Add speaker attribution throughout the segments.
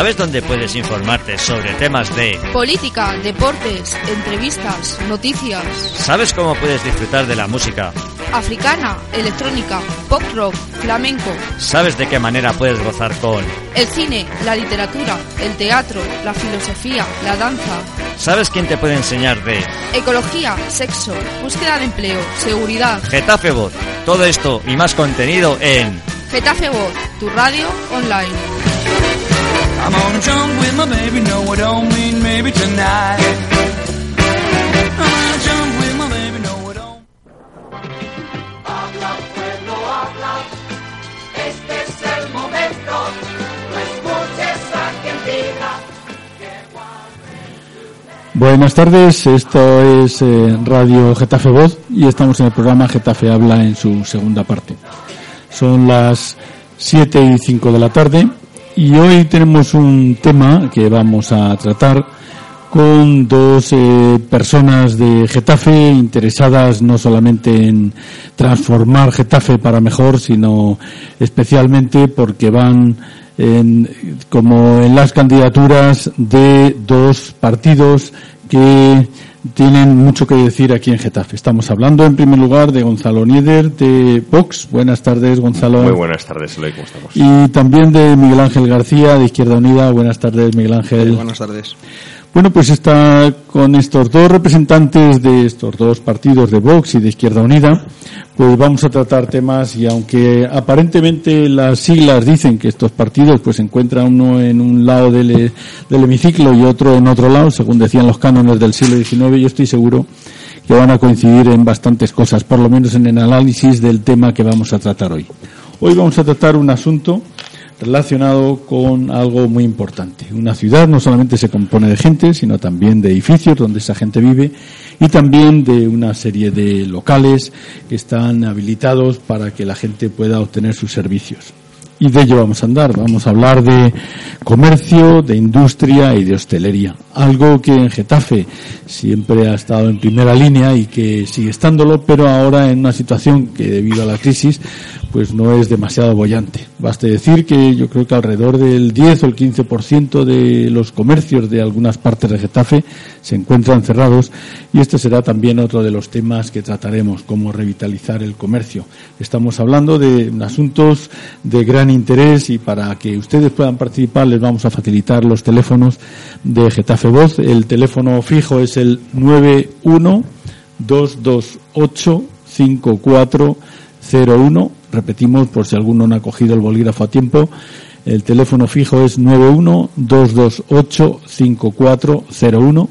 Speaker 1: ¿Sabes dónde puedes informarte sobre temas de
Speaker 2: política, deportes, entrevistas, noticias?
Speaker 1: ¿Sabes cómo puedes disfrutar de la música?
Speaker 2: Africana, electrónica, pop rock, flamenco.
Speaker 1: ¿Sabes de qué manera puedes gozar con
Speaker 2: el cine, la literatura, el teatro, la filosofía, la danza?
Speaker 1: ¿Sabes quién te puede enseñar de
Speaker 2: ecología, sexo, búsqueda de empleo, seguridad?
Speaker 1: Getafe Voz. Todo esto y más contenido en
Speaker 2: Getafe Voz, tu radio online. I'm on jump with my baby, no I don't mean maybe tonight. I'm on jump with my baby, no I don't. Habla, pueblo, habla. Este es el momento. No escuches. Buenas tardes, esto es eh, Radio Getafe Voz y estamos en el programa Getafe Habla en su segunda parte. Son las 7 y 5 de la tarde y hoy tenemos un tema que vamos a tratar con dos eh, personas de Getafe interesadas no solamente en transformar Getafe para mejor, sino especialmente porque van en, como en las candidaturas de dos partidos que tienen mucho que decir aquí en Getafe. Estamos hablando en primer lugar de Gonzalo Nieder de Vox. Buenas tardes, Gonzalo.
Speaker 3: Muy buenas tardes, Eloy, ¿cómo estamos?
Speaker 2: Y también de Miguel Ángel García de Izquierda Unida. Buenas tardes, Miguel Ángel.
Speaker 4: buenas tardes.
Speaker 2: Bueno, pues está con estos dos representantes de estos dos partidos de Vox y de Izquierda Unida, pues vamos a tratar temas y aunque aparentemente las siglas dicen que estos partidos pues se encuentran uno en un lado del, del hemiciclo y otro en otro lado, según decían los cánones del siglo XIX, yo estoy seguro que van a coincidir en bastantes cosas, por lo menos en el análisis del tema que vamos a tratar hoy. Hoy vamos a tratar un asunto relacionado con algo muy importante. Una ciudad no solamente se compone de gente, sino también de edificios donde esa gente vive y también de una serie de locales que están habilitados para que la gente pueda obtener sus servicios. Y de ello vamos a andar. Vamos a hablar de comercio, de industria y de hostelería. Algo que en Getafe siempre ha estado en primera línea y que sigue estándolo, pero ahora en una situación que debido a la crisis pues no es demasiado bollante. Baste decir que yo creo que alrededor del 10 o el 15% de los comercios de algunas partes de Getafe se encuentran cerrados y este será también otro de los temas que trataremos, cómo revitalizar el comercio. Estamos hablando de asuntos de gran interés y para que ustedes puedan participar les vamos a facilitar los teléfonos de Getafe Voz. El teléfono fijo es el 91 228 5401 Repetimos, por si alguno no ha cogido el bolígrafo a tiempo, el teléfono fijo es 91-228-5401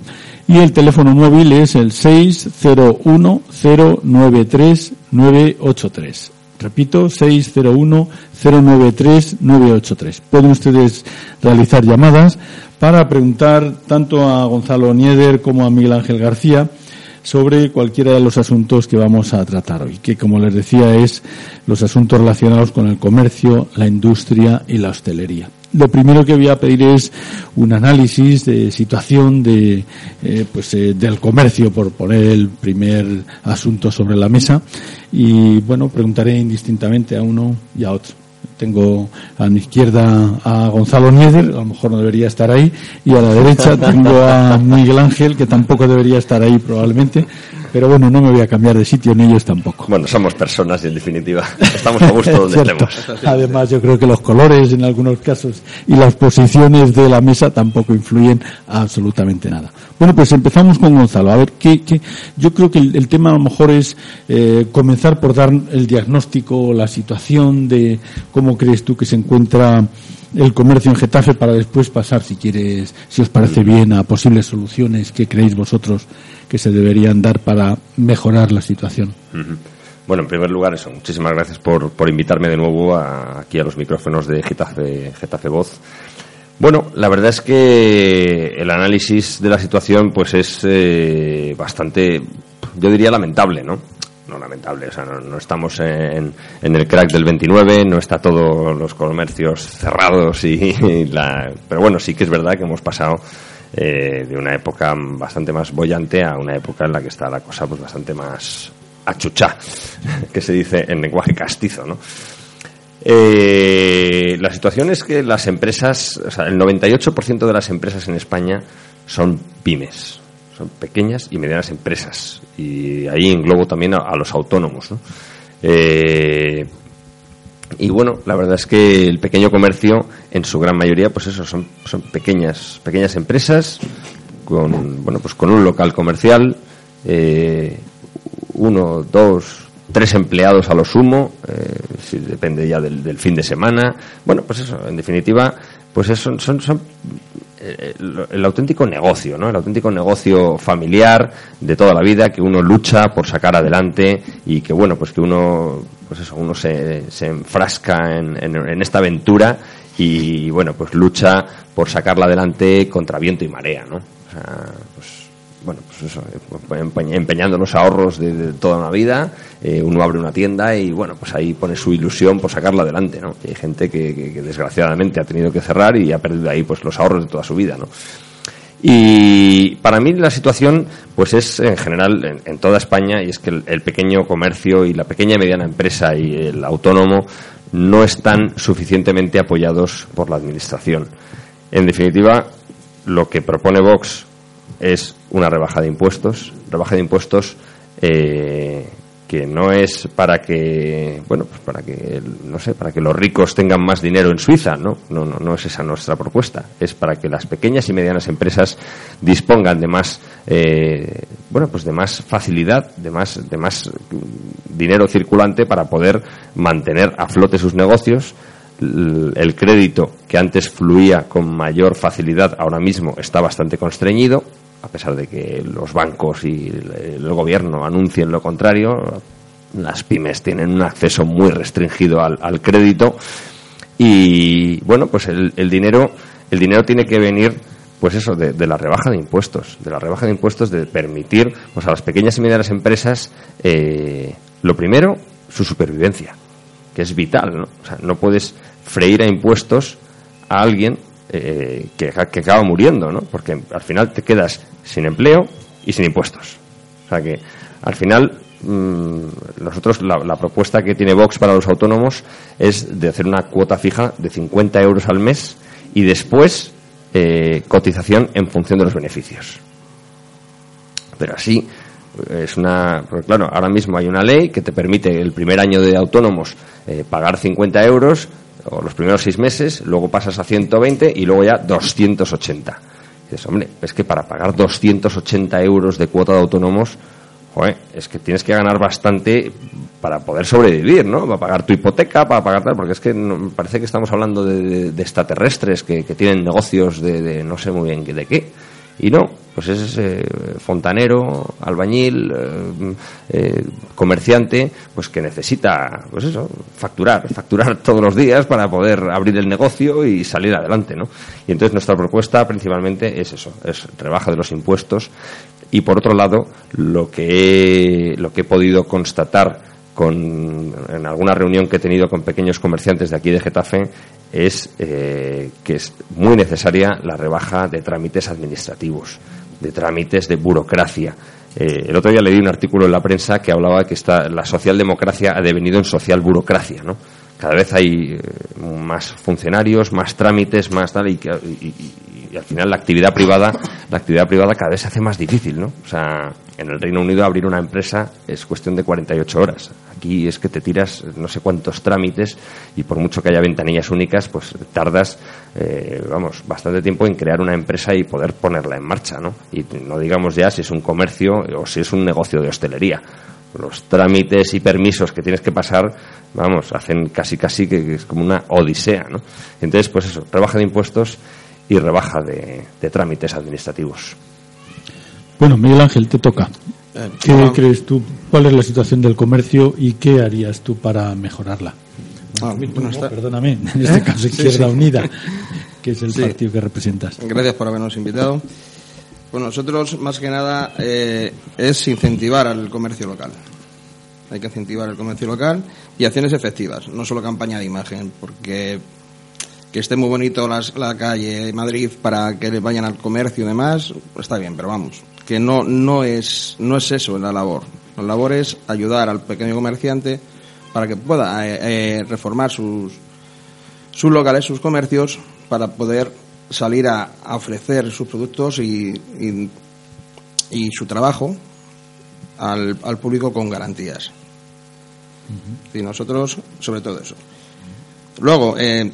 Speaker 2: y el teléfono móvil es el 601-093-983. Repito, 601-093-983. Pueden ustedes realizar llamadas para preguntar tanto a Gonzalo Nieder como a Miguel Ángel García sobre cualquiera de los asuntos que vamos a tratar hoy, que como les decía es los asuntos relacionados con el comercio, la industria y la hostelería. Lo primero que voy a pedir es un análisis de situación de, eh, pues, eh, del comercio, por poner el primer asunto sobre la mesa. Y bueno, preguntaré indistintamente a uno y a otro. Tengo a mi izquierda a Gonzalo Nieder, a lo mejor no debería estar ahí, y a la derecha tengo a Miguel Ángel, que tampoco debería estar ahí probablemente, pero bueno, no me voy a cambiar de sitio ni ellos tampoco.
Speaker 3: Bueno, somos personas y en definitiva estamos a gusto donde estemos.
Speaker 2: Además, yo creo que los colores en algunos casos y las posiciones de la mesa tampoco influyen absolutamente nada. Bueno, pues empezamos con Gonzalo. A ver, ¿qué, qué? yo creo que el, tema a lo mejor es eh, comenzar por dar el diagnóstico, la situación de cómo crees tú que se encuentra el comercio en Getafe para después pasar, si quieres, si os parece bien, a posibles soluciones que creéis vosotros que se deberían dar para mejorar la situación.
Speaker 3: Bueno, en primer lugar, eso, muchísimas gracias por, por invitarme de nuevo aquí a los micrófonos de Getafe, Getafe Voz. Bueno, la verdad es que el análisis de la situación pues es eh, bastante, yo diría lamentable, ¿no? No lamentable, o sea, no, estamos en, en, el crack del 29, no está todos los comercios cerrados y, la, pero bueno, sí que es verdad que hemos pasado eh, de una época bastante más bollante a una época en la que está la cosa pues bastante más achuchá, que se dice en lenguaje castizo, ¿no? Eh, la situación es que las empresas, o sea, el 98% de las empresas en España son pymes, son pequeñas y medianas empresas. Y ahí englobo también a, los autónomos. Eh, y bueno, la verdad es que el pequeño comercio, en su gran mayoría, pues eso, son, son pequeñas, pequeñas empresas con, bueno, pues con un local comercial, eh, uno, dos, tres empleados a lo sumo, eh, si depende ya del, fin de semana. Bueno, pues eso, en definitiva, pues eso, son, son eh, el, auténtico negocio, ¿no? El auténtico negocio familiar de toda la vida que uno lucha por sacar adelante y que, bueno, pues que uno, pues eso, uno se, se enfrasca en, en esta aventura y, bueno, pues lucha por sacarla adelante contra viento y marea, ¿no? O sea, pues bueno, pues eso, empeñando los ahorros de, toda una vida, eh, uno abre una tienda y bueno, pues ahí pone su ilusión por sacarla adelante, ¿no? hay gente que, desgraciadamente ha tenido que cerrar y ha perdido ahí pues los ahorros de toda su vida, ¿no? Y para mí la situación pues es en general en, toda España y es que el, pequeño comercio y la pequeña y mediana empresa y el autónomo no están suficientemente apoyados por la administración. En definitiva, lo que propone Vox es una rebaja de impuestos, rebaja de impuestos eh, que no es para que, bueno, pues para que, no sé, para que los ricos tengan más dinero en Suiza, ¿no? No, no, es esa nuestra propuesta. Es para que las pequeñas y medianas empresas dispongan de más, eh, bueno, pues de más facilidad, de más, de más dinero circulante para poder mantener a flote sus negocios, el crédito que antes fluía con mayor facilidad ahora mismo está bastante constreñido a pesar de que los bancos y el gobierno anuncien lo contrario, las pymes tienen un acceso muy restringido al, crédito y bueno, pues el, dinero el dinero tiene que venir pues eso, de, la rebaja de impuestos, de la rebaja de impuestos, de permitir pues, a las pequeñas y medianas empresas, eh, lo primero, su supervivencia, que es vital, ¿no? O sea, no puedes freír a impuestos a alguien eh, que, acaba muriendo, ¿no? Porque al final te quedas sin empleo y sin impuestos. O sea que al final mm, nosotros la, propuesta que tiene Vox para los autónomos es de hacer una cuota fija de 50 euros al mes y después eh, cotización en función de los beneficios. Pero así es una. claro, ahora mismo hay una ley que te permite el primer año de autónomos eh, pagar 50 euros o los primeros seis meses, luego pasas a 120 y luego ya 280. dices, hombre, es que para pagar 280 euros de cuota de autónomos, es que tienes que ganar bastante para poder sobrevivir, ¿no? Para pagar tu hipoteca, para pagar tal, porque es que parece que estamos hablando de, extraterrestres que, tienen negocios de, de, no sé muy bien de qué. Y no, pues es ese fontanero, albañil, eh, eh, comerciante, pues que necesita, pues eso, facturar, facturar todos los días para poder abrir el negocio y salir adelante, ¿no? Y entonces nuestra propuesta principalmente es eso, es rebaja de los impuestos y por otro lado, lo que lo que he podido constatar con, en alguna reunión que he tenido con pequeños comerciantes de aquí de Getafe es eh, que es muy necesaria la rebaja de trámites administrativos, de trámites de burocracia. Eh, el otro día leí un artículo en la prensa que hablaba que esta, la socialdemocracia ha devenido en social burocracia, ¿no? Cada vez hay eh, más funcionarios, más trámites, más tal, y, y, al final la actividad privada, la actividad privada cada vez se hace más difícil, ¿no? O sea, en el Reino Unido abrir una empresa es cuestión de 48 horas. Aquí es que te tiras no sé cuántos trámites y por mucho que haya ventanillas únicas, pues tardas, eh, vamos, bastante tiempo en crear una empresa y poder ponerla en marcha, ¿no? Y no digamos ya si es un comercio o si es un negocio de hostelería. Los trámites y permisos que tienes que pasar, vamos, hacen casi casi que es como una odisea, ¿no? Entonces, pues eso, rebaja de impuestos y rebaja de, de trámites administrativos.
Speaker 2: Bueno, Miguel Ángel, te toca.
Speaker 4: Eh,
Speaker 2: ¿Qué
Speaker 4: bueno,
Speaker 2: crees tú? ¿Cuál es la situación del comercio y qué harías tú para mejorarla?
Speaker 4: ah, bueno,
Speaker 2: No,
Speaker 4: está-
Speaker 2: perdóname, en este
Speaker 4: ¿Eh?
Speaker 2: caso
Speaker 4: Sí,
Speaker 2: Izquierda
Speaker 4: sí.
Speaker 2: Unida, que es el
Speaker 4: Sí.
Speaker 2: partido que representas.
Speaker 4: Gracias por habernos invitado. Bueno, nosotros más que nada eh, es incentivar al comercio local. Hay que incentivar el comercio local y acciones efectivas, no solo campaña de imagen, porque que esté muy bonito las- la calle Madrid para que vayan al comercio y demás, está bien, pero vamos, que no no es no es eso la labor. La labor es ayudar al pequeño comerciante para que pueda eh, eh, reformar sus sus locales, sus comercios, para poder salir a, a ofrecer sus productos y, y, y su trabajo al, al público con garantías. Y nosotros, sobre todo eso. Luego, eh,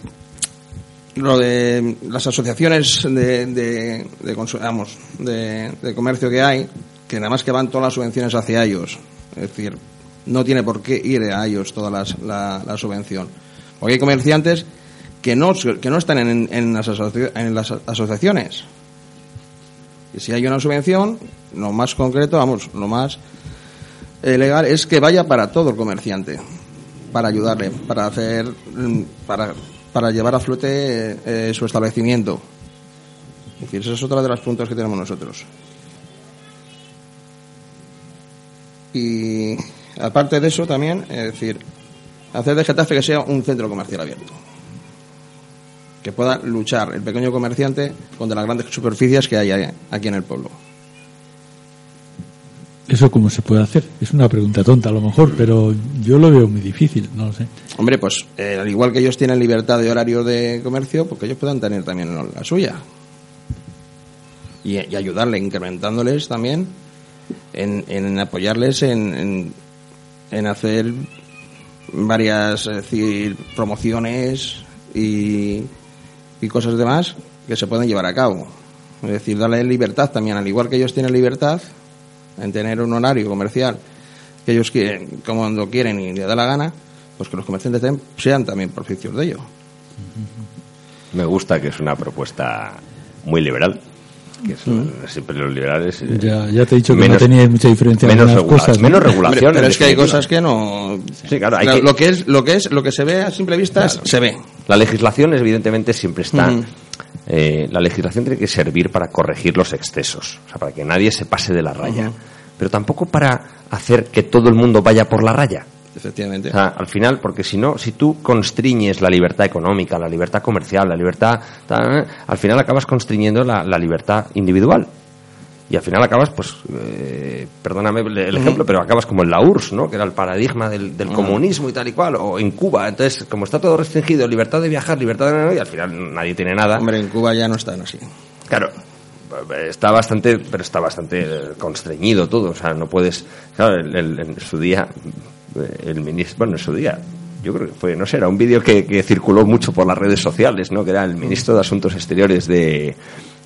Speaker 4: lo de las asociaciones de, de, de vamos, de- de comercio que hay, que nada más que van todas las subvenciones hacia ellos. Es decir, no tiene por qué ir a ellos toda la, la subvención. Porque hay comerciantes que no, que no están en, en las, en las asociaciones. Y si hay una subvención, lo más concreto, vamos, lo más eh, legal es que vaya para todo el comerciante, para ayudarle, para hacer, mm, para, para llevar a flote eh, su establecimiento. Es decir, ese es otro de los puntos que tenemos nosotros. Y aparte de eso también, es decir, hacer de Getafe que sea un centro comercial abierto. Que pueda luchar el pequeño comerciante contra las grandes superficies que hay aquí en el pueblo.
Speaker 2: ¿Eso cómo se puede hacer? Es una pregunta tonta a lo mejor, pero yo lo veo muy difícil, no lo sé.
Speaker 4: Hombre, pues eh, al igual que ellos tienen libertad de horario de comercio, pues que ellos puedan tener también la suya. Y, y ayudarle, incrementándoles también en, apoyarles en, en, hacer varias promociones y, y cosas demás que se pueden llevar a cabo. Es decir, darle libertad también, al igual que ellos tienen libertad en tener un horario comercial que ellos quieren, como cuando quieren y les da la gana, pues que los comerciantes sean también propicios de ello.
Speaker 3: Me gusta que es una propuesta muy liberal. Que son siempre los liberales. eh,
Speaker 2: Ya, ya te he dicho que
Speaker 3: menos-
Speaker 2: no teníais mucha diferencia en
Speaker 3: menos
Speaker 2: cosas. ¿no?
Speaker 3: menos
Speaker 4: Hombre,
Speaker 3: regulación.
Speaker 4: pero es que hay cosas que no.
Speaker 3: Sí, claro, hay
Speaker 4: Claro,
Speaker 3: que-
Speaker 4: Lo que es, lo que es, lo que se ve a simple vista es- se ve.
Speaker 3: La legislación, evidentemente, siempre está. Eh, la legislación tiene que servir para corregir los excesos, o sea, para que nadie se pase de la raya. Pero tampoco para hacer que todo el mundo vaya por la raya.
Speaker 4: Efectivamente.
Speaker 3: O sea, al final, porque si no, si tú constriñes la libertad económica, la libertad comercial, la libertad, tal, al final acabas constriñendo la, la libertad individual. Y al final acabas, pues, eh, perdóname el, el ejemplo, pero acabas como en la URSS, ¿no? Que era el paradigma del, del comunismo y tal y cual, o en Cuba. Entonces, como está todo restringido, libertad de viajar, libertad de... y al final nadie tiene nada.
Speaker 4: Hombre, en Cuba ya no están así.
Speaker 3: Claro, está bastante, pero está bastante eh, constreñido todo. O sea, no puedes. Claro, el- el- en su día, eh, el ministro. Bueno, en su día. Yo creo que fue, no sé, era un vídeo que, que circuló mucho por las redes sociales, ¿no? Que era el ministro de Asuntos Exteriores de,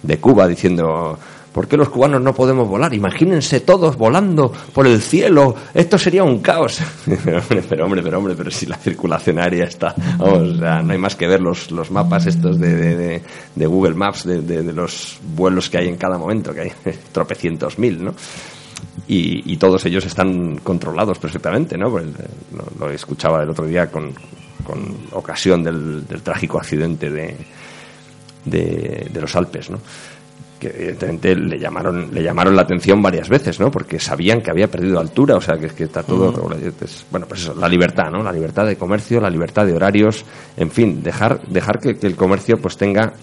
Speaker 3: de Cuba diciendo. ¿Por qué los cubanos no podemos volar? Imagínense todos volando por el cielo. Esto sería un caos. pero hombre, pero hombre, pero hombre, pero si la circulación aérea está, o sea, no hay más que ver los, los mapas estos de, de, Google Maps de, los vuelos que hay en cada momento, que hay tropecientos mil, ¿no? Y, todos ellos están controlados perfectamente, ¿no? Pues, eh, lo, lo escuchaba el otro día con, con ocasión del, del trágico accidente de, de, de los Alpes, ¿no? Que evidentemente le llamaron le llamaron la atención varias veces, ¿no? Porque sabían que había perdido altura, o sea, que, que está todo. Entonces, bueno, pues eso, la libertad, ¿no? La libertad de comercio, la libertad de horarios, en fin, dejar dejar que, que el comercio pues tenga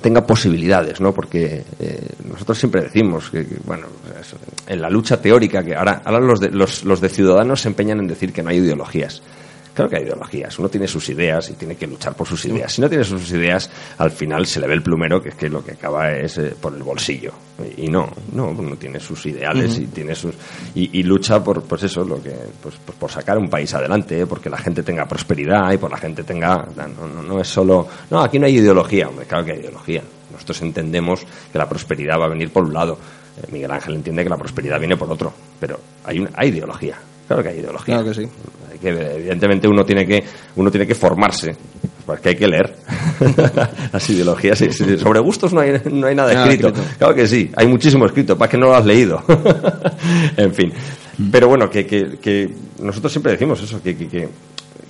Speaker 3: tenga posibilidades, ¿no? Porque eh, nosotros siempre decimos que, que, bueno, en la lucha teórica que ahora ahora los de, los, los de ciudadanos se empeñan en decir que no hay ideologías. Claro que hay ideologías. Uno tiene sus ideas y tiene que luchar por sus ideas. Si no tiene sus ideas, al final se le ve el plumero, que es que lo que acaba es eh, por el bolsillo. Y no, no, uno tiene sus ideales y tiene sus y, y lucha por, pues eso, lo que, pues, pues por sacar un país adelante, eh, porque la gente tenga prosperidad y por la gente tenga, no, no, no es solo, no, aquí no hay ideología, hombre, claro que hay ideología. Nosotros entendemos que la prosperidad va a venir por un lado, Eh, Miguel Ángel entiende que la prosperidad viene por otro, pero hay, una, hay ideología. Claro que hay ideología.
Speaker 4: Claro que sí.
Speaker 3: Que, evidentemente uno tiene que uno tiene que formarse porque hay que leer. Las ideologías sobre gustos no hay, no hay nada
Speaker 4: Nada
Speaker 3: escrito.
Speaker 4: escrito.
Speaker 3: claro que sí hay muchísimo escrito para que no lo has leído. En fin. Pero bueno que, que, que nosotros siempre decimos eso que, que, que,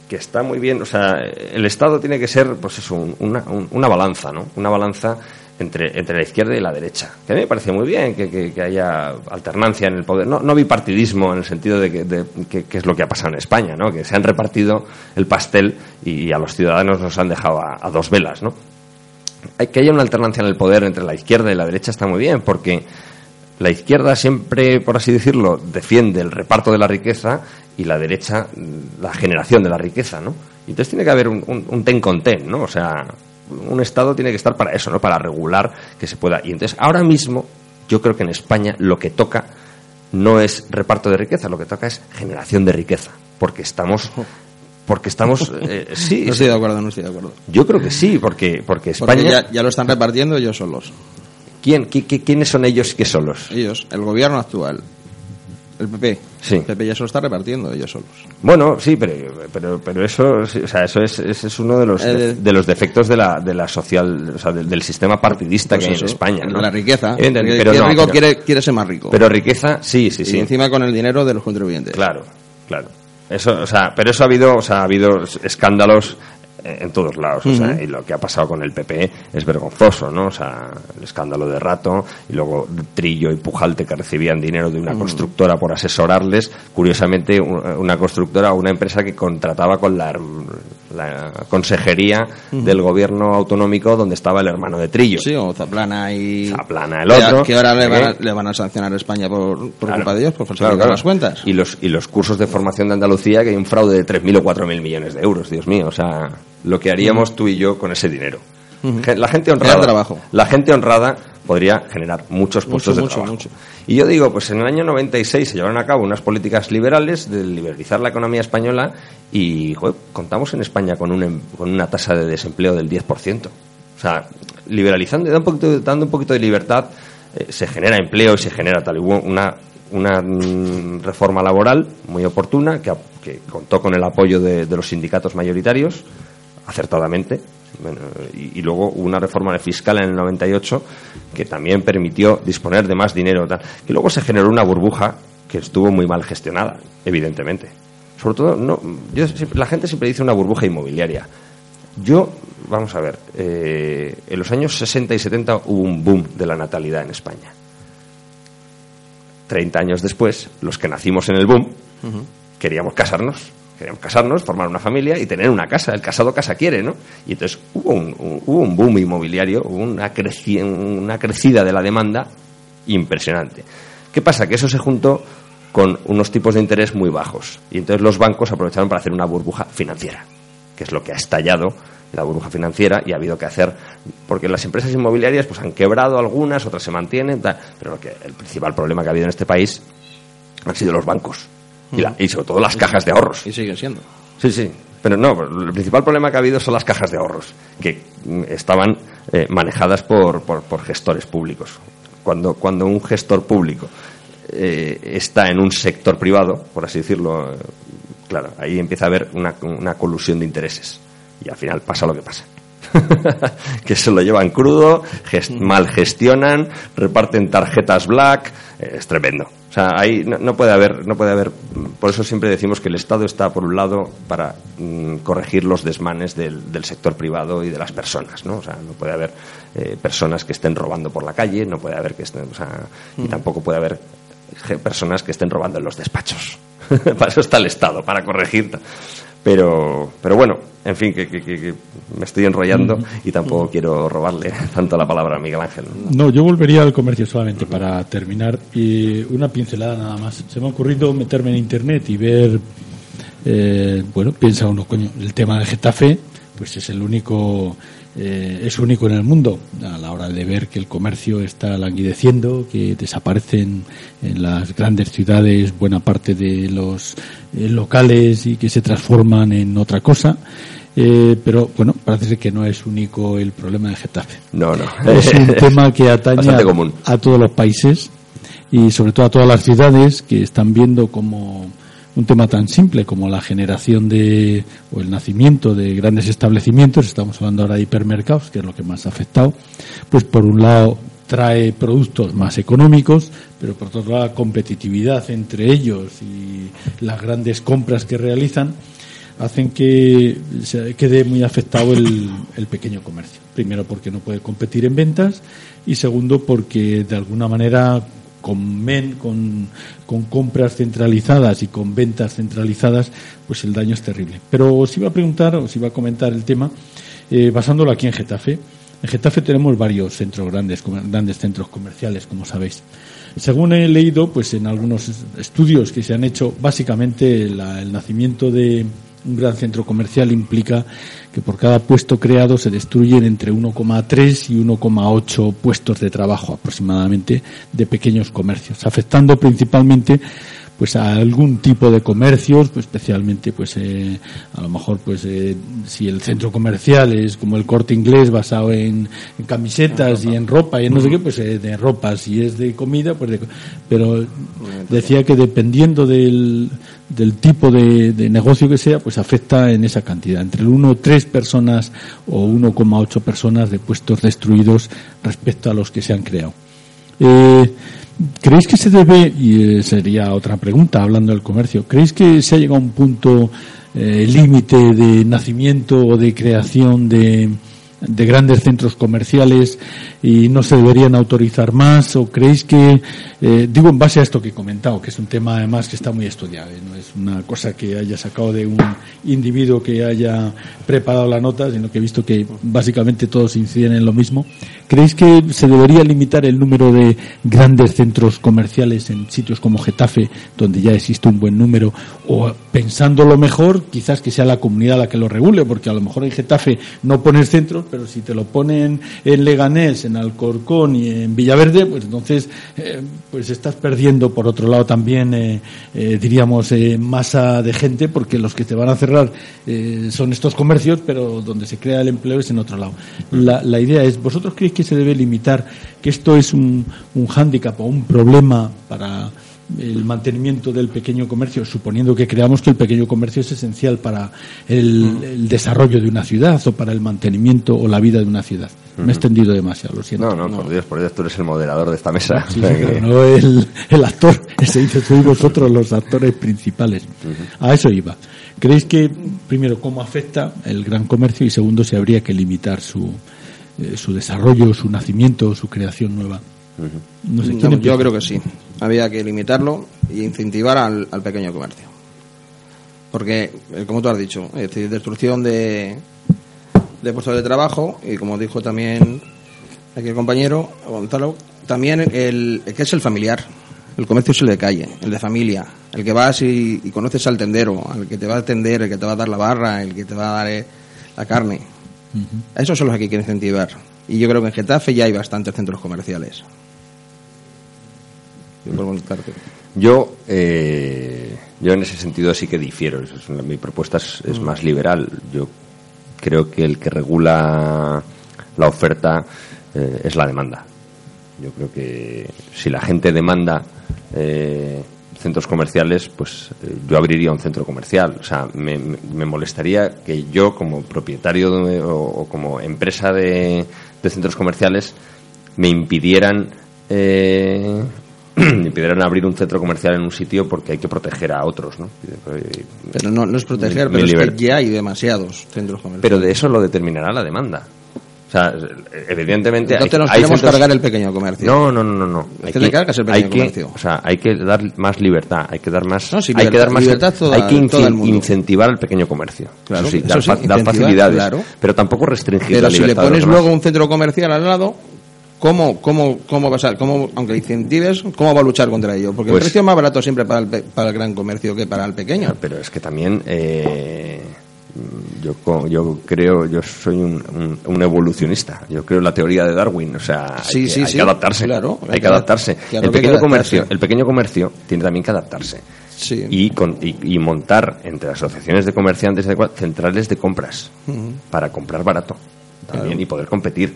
Speaker 3: que está muy bien o sea el Estado tiene que ser pues eso un- una, un- una balanza no una balanza entre, entre la izquierda y la derecha. Que a mí me parece muy bien que, que- haya alternancia en el poder. No, no bipartidismo en el sentido de que, que- es lo que ha pasado en España, ¿no? Que se han repartido el pastel y a los ciudadanos nos han dejado a, dos velas, ¿no? Hay que haya una alternancia en el poder entre la izquierda y la derecha está muy bien, porque la izquierda siempre, por así decirlo, defiende el reparto de la riqueza y la derecha la generación de la riqueza, ¿no? Entonces tiene que haber un, un, un ten con ten, ¿no? O sea, un Estado tiene que estar para eso, ¿no? Para regular que se pueda. Y entonces, ahora mismo, yo creo que en España lo que toca no es reparto de riqueza, lo que toca es generación de riqueza, porque estamos, porque estamos, eh, sí,
Speaker 4: No estoy de acuerdo, no estoy de acuerdo.
Speaker 3: yo creo que sí, porque, porque España,
Speaker 4: Porque ya, ya lo están repartiendo ellos solos.
Speaker 3: ¿quién, qui- qui- quiénes son ellos que solos?
Speaker 4: Ellos, el gobierno actual, el PP.
Speaker 3: Sí.
Speaker 4: El PP ya se lo está repartiendo ellos solos.
Speaker 3: Bueno, sí, pero, pero, pero eso, o sea, eso es, ese es uno de los,
Speaker 4: Eh,
Speaker 3: de, de los defectos de la, de la social, o sea, del, del sistema partidista
Speaker 4: Pues
Speaker 3: que hay
Speaker 4: eso,
Speaker 3: en España, ¿no?
Speaker 4: La riqueza.
Speaker 3: Evidentemente,
Speaker 4: El
Speaker 3: pero
Speaker 4: que es
Speaker 3: no,
Speaker 4: rico
Speaker 3: pero-
Speaker 4: quiere, quiere ser más rico.
Speaker 3: pero riqueza, sí, sí,
Speaker 4: y
Speaker 3: sí.
Speaker 4: encima con el dinero de los contribuyentes.
Speaker 3: Claro, claro. Eso, o sea, pero eso ha habido, o sea, ha habido escándalos eh, en todos lados, o sea, y lo que ha pasado con el PP es vergonzoso, ¿no? O sea, el escándalo de Rato y luego Trillo y Pujalte que recibían dinero de una constructora por asesorarles, curiosamente una constructora o una empresa que contrataba con la, la consejería del gobierno autonómico donde estaba el hermano de Trillo.
Speaker 4: Sí, o Zaplana y...
Speaker 3: Zaplana el otro.
Speaker 4: Que ahora le van, a,
Speaker 3: ¿eh?
Speaker 4: le van a sancionar a España por, por
Speaker 3: Claro.
Speaker 4: culpa de ellos, por falsificar
Speaker 3: Claro, claro.
Speaker 4: las cuentas.
Speaker 3: Y los, y los cursos de formación de Andalucía, que hay un fraude de 3.000 o 4.000 millones de euros, Dios mío. O sea, lo que haríamos tú y yo con ese dinero. La gente honrada.
Speaker 4: Trabajo.
Speaker 3: La gente honrada podría generar muchos puestos de
Speaker 4: mucho,
Speaker 3: trabajo.
Speaker 4: mucho.
Speaker 3: Y yo digo, pues en el año 96 se llevaron a cabo unas políticas liberales de liberalizar la economía española y joder, contamos en España con, un, em- con una tasa de desempleo del 10%. O sea, liberalizando y dando un poquito, dando un poquito de libertad eh, se genera empleo y se genera tal. Y Hubo una, una mm, reforma laboral muy oportuna que, que contó con el apoyo de, de los sindicatos mayoritarios, acertadamente. Bueno, y, y luego hubo una reforma fiscal en el 98 que también permitió disponer de más dinero. Tal, que luego se generó una burbuja que estuvo muy mal gestionada, evidentemente. Sobre todo, no, yo, la gente siempre dice una burbuja inmobiliaria. Yo, vamos a ver, eh, en los años 60 y 70 hubo un boom de la natalidad en España. 30 años después, los que nacimos en el boom, queríamos casarnos. Queríamos casarnos, formar una familia y tener una casa. El casado casa quiere, ¿no? Y entonces hubo un, hubo un boom inmobiliario, hubo una crecida de la demanda impresionante. ¿Qué pasa? Que eso se juntó con unos tipos de interés muy bajos. Y entonces los bancos aprovecharon para hacer una burbuja financiera, que es lo que ha estallado la burbuja financiera y ha habido que hacer, porque las empresas inmobiliarias pues han quebrado algunas, otras se mantienen, tal, pero lo que, el principal problema que ha habido en este país han sido los bancos y, la- y sobre todo las cajas de ahorros.
Speaker 4: Y siguen siendo.
Speaker 3: Sí, sí. Pero no, el principal problema que ha habido son las cajas de ahorros, que mm, estaban eh, manejadas por, por, por gestores públicos. Cuando, cuando un gestor público eh, está en un sector privado, por así decirlo, eh, claro, ahí empieza a haber una, una colusión de intereses. Y al final pasa lo que pasa. que se lo llevan crudo, ges- mal gestionan, reparten tarjetas black, es tremendo. O sea, ahí no, no puede haber, no puede haber. Por eso siempre decimos que el Estado está por un lado para mm, corregir los desmanes del, del sector privado y de las personas, ¿no? O sea, no puede haber eh, personas que estén robando por la calle, no puede haber que estén, o sea, y tampoco puede haber personas que estén robando en los despachos. para eso está el Estado, para corregir. Pero, pero bueno, en fin, que, que- que- me estoy enrollando y tampoco quiero robarle tanto la palabra a Miguel Ángel.
Speaker 2: No, yo volvería al comercio solamente para terminar. Y una pincelada nada más. Se me ha ocurrido meterme en internet y ver, eh, bueno, piensa uno, coño, el tema de Getafe, pues es el único, eh, es único en el mundo a la hora de ver que el comercio está languideciendo, que desaparecen en las grandes ciudades buena parte de los eh, locales y que se transforman en otra cosa. Eh, pero bueno, parece ser que no es único el problema de Getafe.
Speaker 3: No, no.
Speaker 2: Es un tema que atañe a,
Speaker 3: común.
Speaker 2: a todos los países y sobre todo a todas las ciudades que están viendo como un tema tan simple como la generación de o el nacimiento de grandes establecimientos, estamos hablando ahora de hipermercados, que es lo que más ha afectado, pues por un lado trae productos más económicos, pero por otro lado la competitividad entre ellos y las grandes compras que realizan hacen que se quede muy afectado el, el pequeño comercio. Primero porque no puede competir en ventas y segundo porque de alguna manera con, men, con, con, compras centralizadas y con ventas centralizadas, pues el daño es terrible. Pero os iba a preguntar, os iba a comentar el tema, eh, basándolo aquí en Getafe. En Getafe tenemos varios centros grandes, grandes centros comerciales, como sabéis. Según he leído, pues en algunos estudios que se han hecho, básicamente la, el nacimiento de un gran centro comercial implica que por cada puesto creado se destruyen entre 1,3 y 1,8 puestos de trabajo aproximadamente de pequeños comercios, afectando principalmente pues a algún tipo de comercios, pues especialmente pues eh, a lo mejor pues eh, si el centro comercial es como el corte inglés basado en, en camisetas y en ropa y en no sé qué, pues eh, de ropa, si es de comida, pues de, pero decía que dependiendo del, del tipo de, de, negocio que sea, pues afecta en esa cantidad, entre el 1 3 personas o 1,8 personas de puestos destruidos respecto a los que se han creado. Eh, ¿Creéis que se debe, y sería otra pregunta hablando del comercio, ¿creéis que se ha llegado a un punto eh, límite de nacimiento o de creación de, de grandes centros comerciales y no se deberían autorizar más o creéis que eh, digo en base a esto que he comentado que es un tema además que está muy estudiado ¿eh? no es una cosa que haya sacado de un individuo que haya preparado la nota sino que he visto que básicamente todos inciden en lo mismo creéis que se debería limitar el número de grandes centros comerciales en sitios como Getafe donde ya existe un buen número o pensándolo mejor quizás que sea la comunidad la que lo regule porque a lo mejor en Getafe no pones centros pero si te lo ponen en Leganés, en Alcorcón y en Villaverde, pues entonces eh, pues estás perdiendo por otro lado también, eh, eh, diríamos, eh, masa de gente, porque los que te van a cerrar eh, son estos comercios, pero donde se crea el empleo es en otro lado. La, idea es, ¿vosotros creéis que se debe limitar, que esto es un, un hándicap o un problema para el mantenimiento del pequeño comercio, suponiendo que creamos que el pequeño comercio es esencial para el, el desarrollo de una ciudad o para el mantenimiento o la vida de una ciudad. Me he extendido demasiado, lo siento.
Speaker 3: No, no, por Dios, por Dios, tú eres el moderador de esta mesa.
Speaker 2: Sí, pero no el, el actor, ese dice, sois vosotros los actores principales. A eso iba. ¿Creéis que, primero, cómo afecta el gran comercio y segundo, si habría que limitar su, eh, su desarrollo, su nacimiento, su creación nueva?
Speaker 4: No sé, ¿quién
Speaker 2: No,
Speaker 4: yo creo que sí. Había que limitarlo y incentivar al, al pequeño comercio. Porque, eh, como tú has dicho, es decir, destrucción de, de puestos de trabajo y como dijo también aquí el compañero Gonzalo, también el, el que es el familiar. El comercio es el de calle, el de familia, el que vas y, y conoces al tendero, al que te va a atender, el que te va a dar la barra, el que te va a dar eh, la carne. A Esos son los que hay que incentivar. Y yo creo que en Getafe ya hay bastantes centros comerciales. Yo
Speaker 3: eh, yo en ese sentido sí que difiero. Mi propuesta es, es más liberal. Yo creo que el que regula la oferta eh, es la demanda. Yo creo que si la gente demanda eh, centros comerciales, pues eh, yo abriría un centro comercial. O sea, me, me- me molestaría que yo, como propietario de- o, o como empresa de, de centros comerciales, me impidieran me impidieran abrir un centro comercial en un sitio porque hay que proteger a otros, ¿no?
Speaker 4: Pero no, no es proteger,
Speaker 3: Mi-
Speaker 4: pero
Speaker 3: mi
Speaker 4: es que ya hay demasiados centros comerciales.
Speaker 3: Pero de eso lo determinará la demanda. O sea, evidentemente
Speaker 4: Entonces
Speaker 3: hay,
Speaker 4: nos
Speaker 3: hay
Speaker 4: queremos
Speaker 3: centros-
Speaker 4: cargar el pequeño comercio.
Speaker 3: No, no, no, no, no.
Speaker 4: Que te cargas el
Speaker 3: hay
Speaker 4: pequeño
Speaker 3: que-
Speaker 4: comercio.
Speaker 3: O sea, hay que dar más libertad, hay que dar más,
Speaker 4: No, sí,
Speaker 3: hay que
Speaker 4: libertad-
Speaker 3: dar más,
Speaker 4: libertad toda-
Speaker 3: hay que
Speaker 4: todo el mundo.
Speaker 3: incentivar al pequeño comercio.
Speaker 4: Claro,
Speaker 3: sí,
Speaker 4: eso
Speaker 3: dar,
Speaker 4: sí,
Speaker 3: dar facilidades,
Speaker 4: claro.
Speaker 3: pero tampoco restringir
Speaker 4: Pero
Speaker 3: la
Speaker 4: si le
Speaker 3: libertad de los
Speaker 4: pones
Speaker 3: demás.
Speaker 4: luego un centro comercial al lado, ¿cómo, cómo, cómo vas a, cómo, aunque incentives, cómo va a luchar contra ello? Porque
Speaker 3: Pues-
Speaker 4: el precio es más barato siempre para el, para el gran comercio que para el pequeño.
Speaker 3: Pero es que también eh, yo, yo creo, yo soy un, un- un evolucionista. Yo creo en la teoría de Darwin. O sea, hay,
Speaker 4: Sí,
Speaker 3: que,
Speaker 4: sí,
Speaker 3: hay
Speaker 4: sí,
Speaker 3: que adaptarse.
Speaker 4: claro,
Speaker 3: hay que adaptarse.
Speaker 4: claro
Speaker 3: el
Speaker 4: que
Speaker 3: pequeño
Speaker 4: adaptarse.
Speaker 3: comercio, el pequeño comercio tiene también que adaptarse.
Speaker 4: Sí.
Speaker 3: Y, con- y, y montar entre asociaciones de comerciantes centrales de compras para comprar barato también
Speaker 4: Claro.
Speaker 3: y poder competir.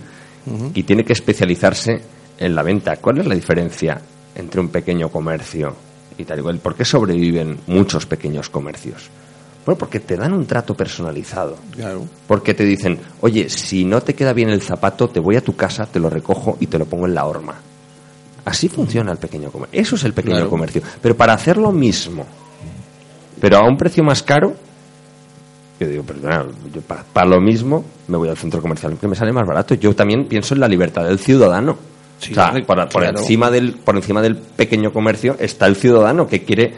Speaker 3: Y tiene que especializarse en la venta. ¿Cuál es la diferencia entre un pequeño comercio y tal igual? ¿Por qué sobreviven muchos pequeños comercios? Bueno, porque te dan un trato personalizado.
Speaker 4: Claro.
Speaker 3: Porque te dicen, oye, si no te queda bien el zapato, te voy a tu casa, te lo recojo y te lo pongo en la horma. Así funciona el pequeño comercio. Eso es el pequeño
Speaker 4: Claro.
Speaker 3: comercio. Pero para hacer lo mismo, pero a un precio más caro, yo digo, perdona, yo para, para lo mismo me voy al centro comercial que me sale más barato. Yo también pienso en la libertad del ciudadano.
Speaker 4: Sí,
Speaker 3: o sea, por, por
Speaker 4: claro.
Speaker 3: encima del, por encima del pequeño comercio está el ciudadano que quiere...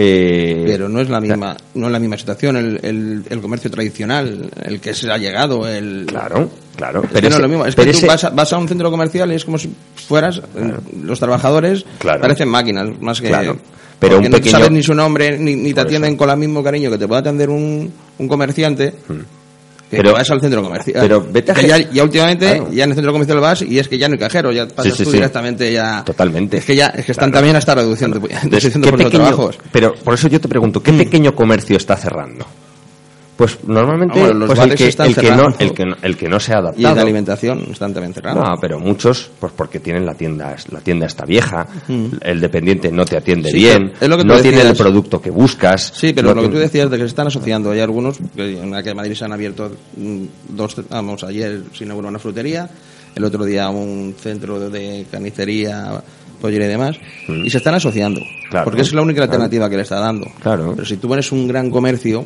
Speaker 3: eh,
Speaker 4: Pero no es la misma, no es la misma situación. El, el, el comercio tradicional, el que se ha llegado, el.
Speaker 3: Claro, claro.
Speaker 4: Es que no
Speaker 3: ese-
Speaker 4: es lo mismo. Es
Speaker 3: pero
Speaker 4: que tú
Speaker 3: ese-
Speaker 4: vas a, vas a un centro comercial y es como si fueras. eh, Los trabajadores
Speaker 3: Claro.
Speaker 4: parecen máquinas, más que.
Speaker 3: Claro. Pero un
Speaker 4: no
Speaker 3: pequeño-
Speaker 4: sabes ni su nombre, ni, ni te atienden con el mismo cariño que te puede atender un, un comerciante. Que
Speaker 3: Pero-
Speaker 4: vas al centro comercial.
Speaker 3: pero vete a
Speaker 4: ya, ya últimamente,
Speaker 3: Claro.
Speaker 4: ya en el centro comercial vas y es que ya no hay cajero, ya pasas
Speaker 3: sí,
Speaker 4: tú
Speaker 3: sí.
Speaker 4: directamente ya.
Speaker 3: Totalmente.
Speaker 4: Es que ya, es que están
Speaker 3: Claro.
Speaker 4: también hasta de,
Speaker 3: Entonces,
Speaker 4: reducción de
Speaker 3: ¿qué
Speaker 4: puestos de
Speaker 3: pequeño-
Speaker 4: trabajos.
Speaker 3: Pero por eso yo te pregunto, ¿qué pequeño comercio está cerrando? Pues normalmente
Speaker 4: los
Speaker 3: pues el,
Speaker 4: bares
Speaker 3: que,
Speaker 4: están
Speaker 3: el, que no, el, que, no- el que no se ha
Speaker 4: Y de
Speaker 3: adaptado.
Speaker 4: alimentación están también cerrados.
Speaker 3: No, pero muchos, pues porque tienen la tienda, la tienda está vieja, el dependiente no te atiende
Speaker 4: Sí,
Speaker 3: bien,
Speaker 4: es lo que
Speaker 3: no tiene el producto que buscas.
Speaker 4: Sí, pero
Speaker 3: no
Speaker 4: lo que tú decías de que se están asociando, hay algunos, que en aquel Madrid se han abierto mm, dos, vamos, ayer se inauguró una frutería, el otro día un centro de carnicería, pollera y demás, y se están asociando,
Speaker 3: Mm. Claro.
Speaker 4: porque es la única
Speaker 3: Claro.
Speaker 4: alternativa que le está dando.
Speaker 3: Claro.
Speaker 4: Pero si tú pones un gran comercio,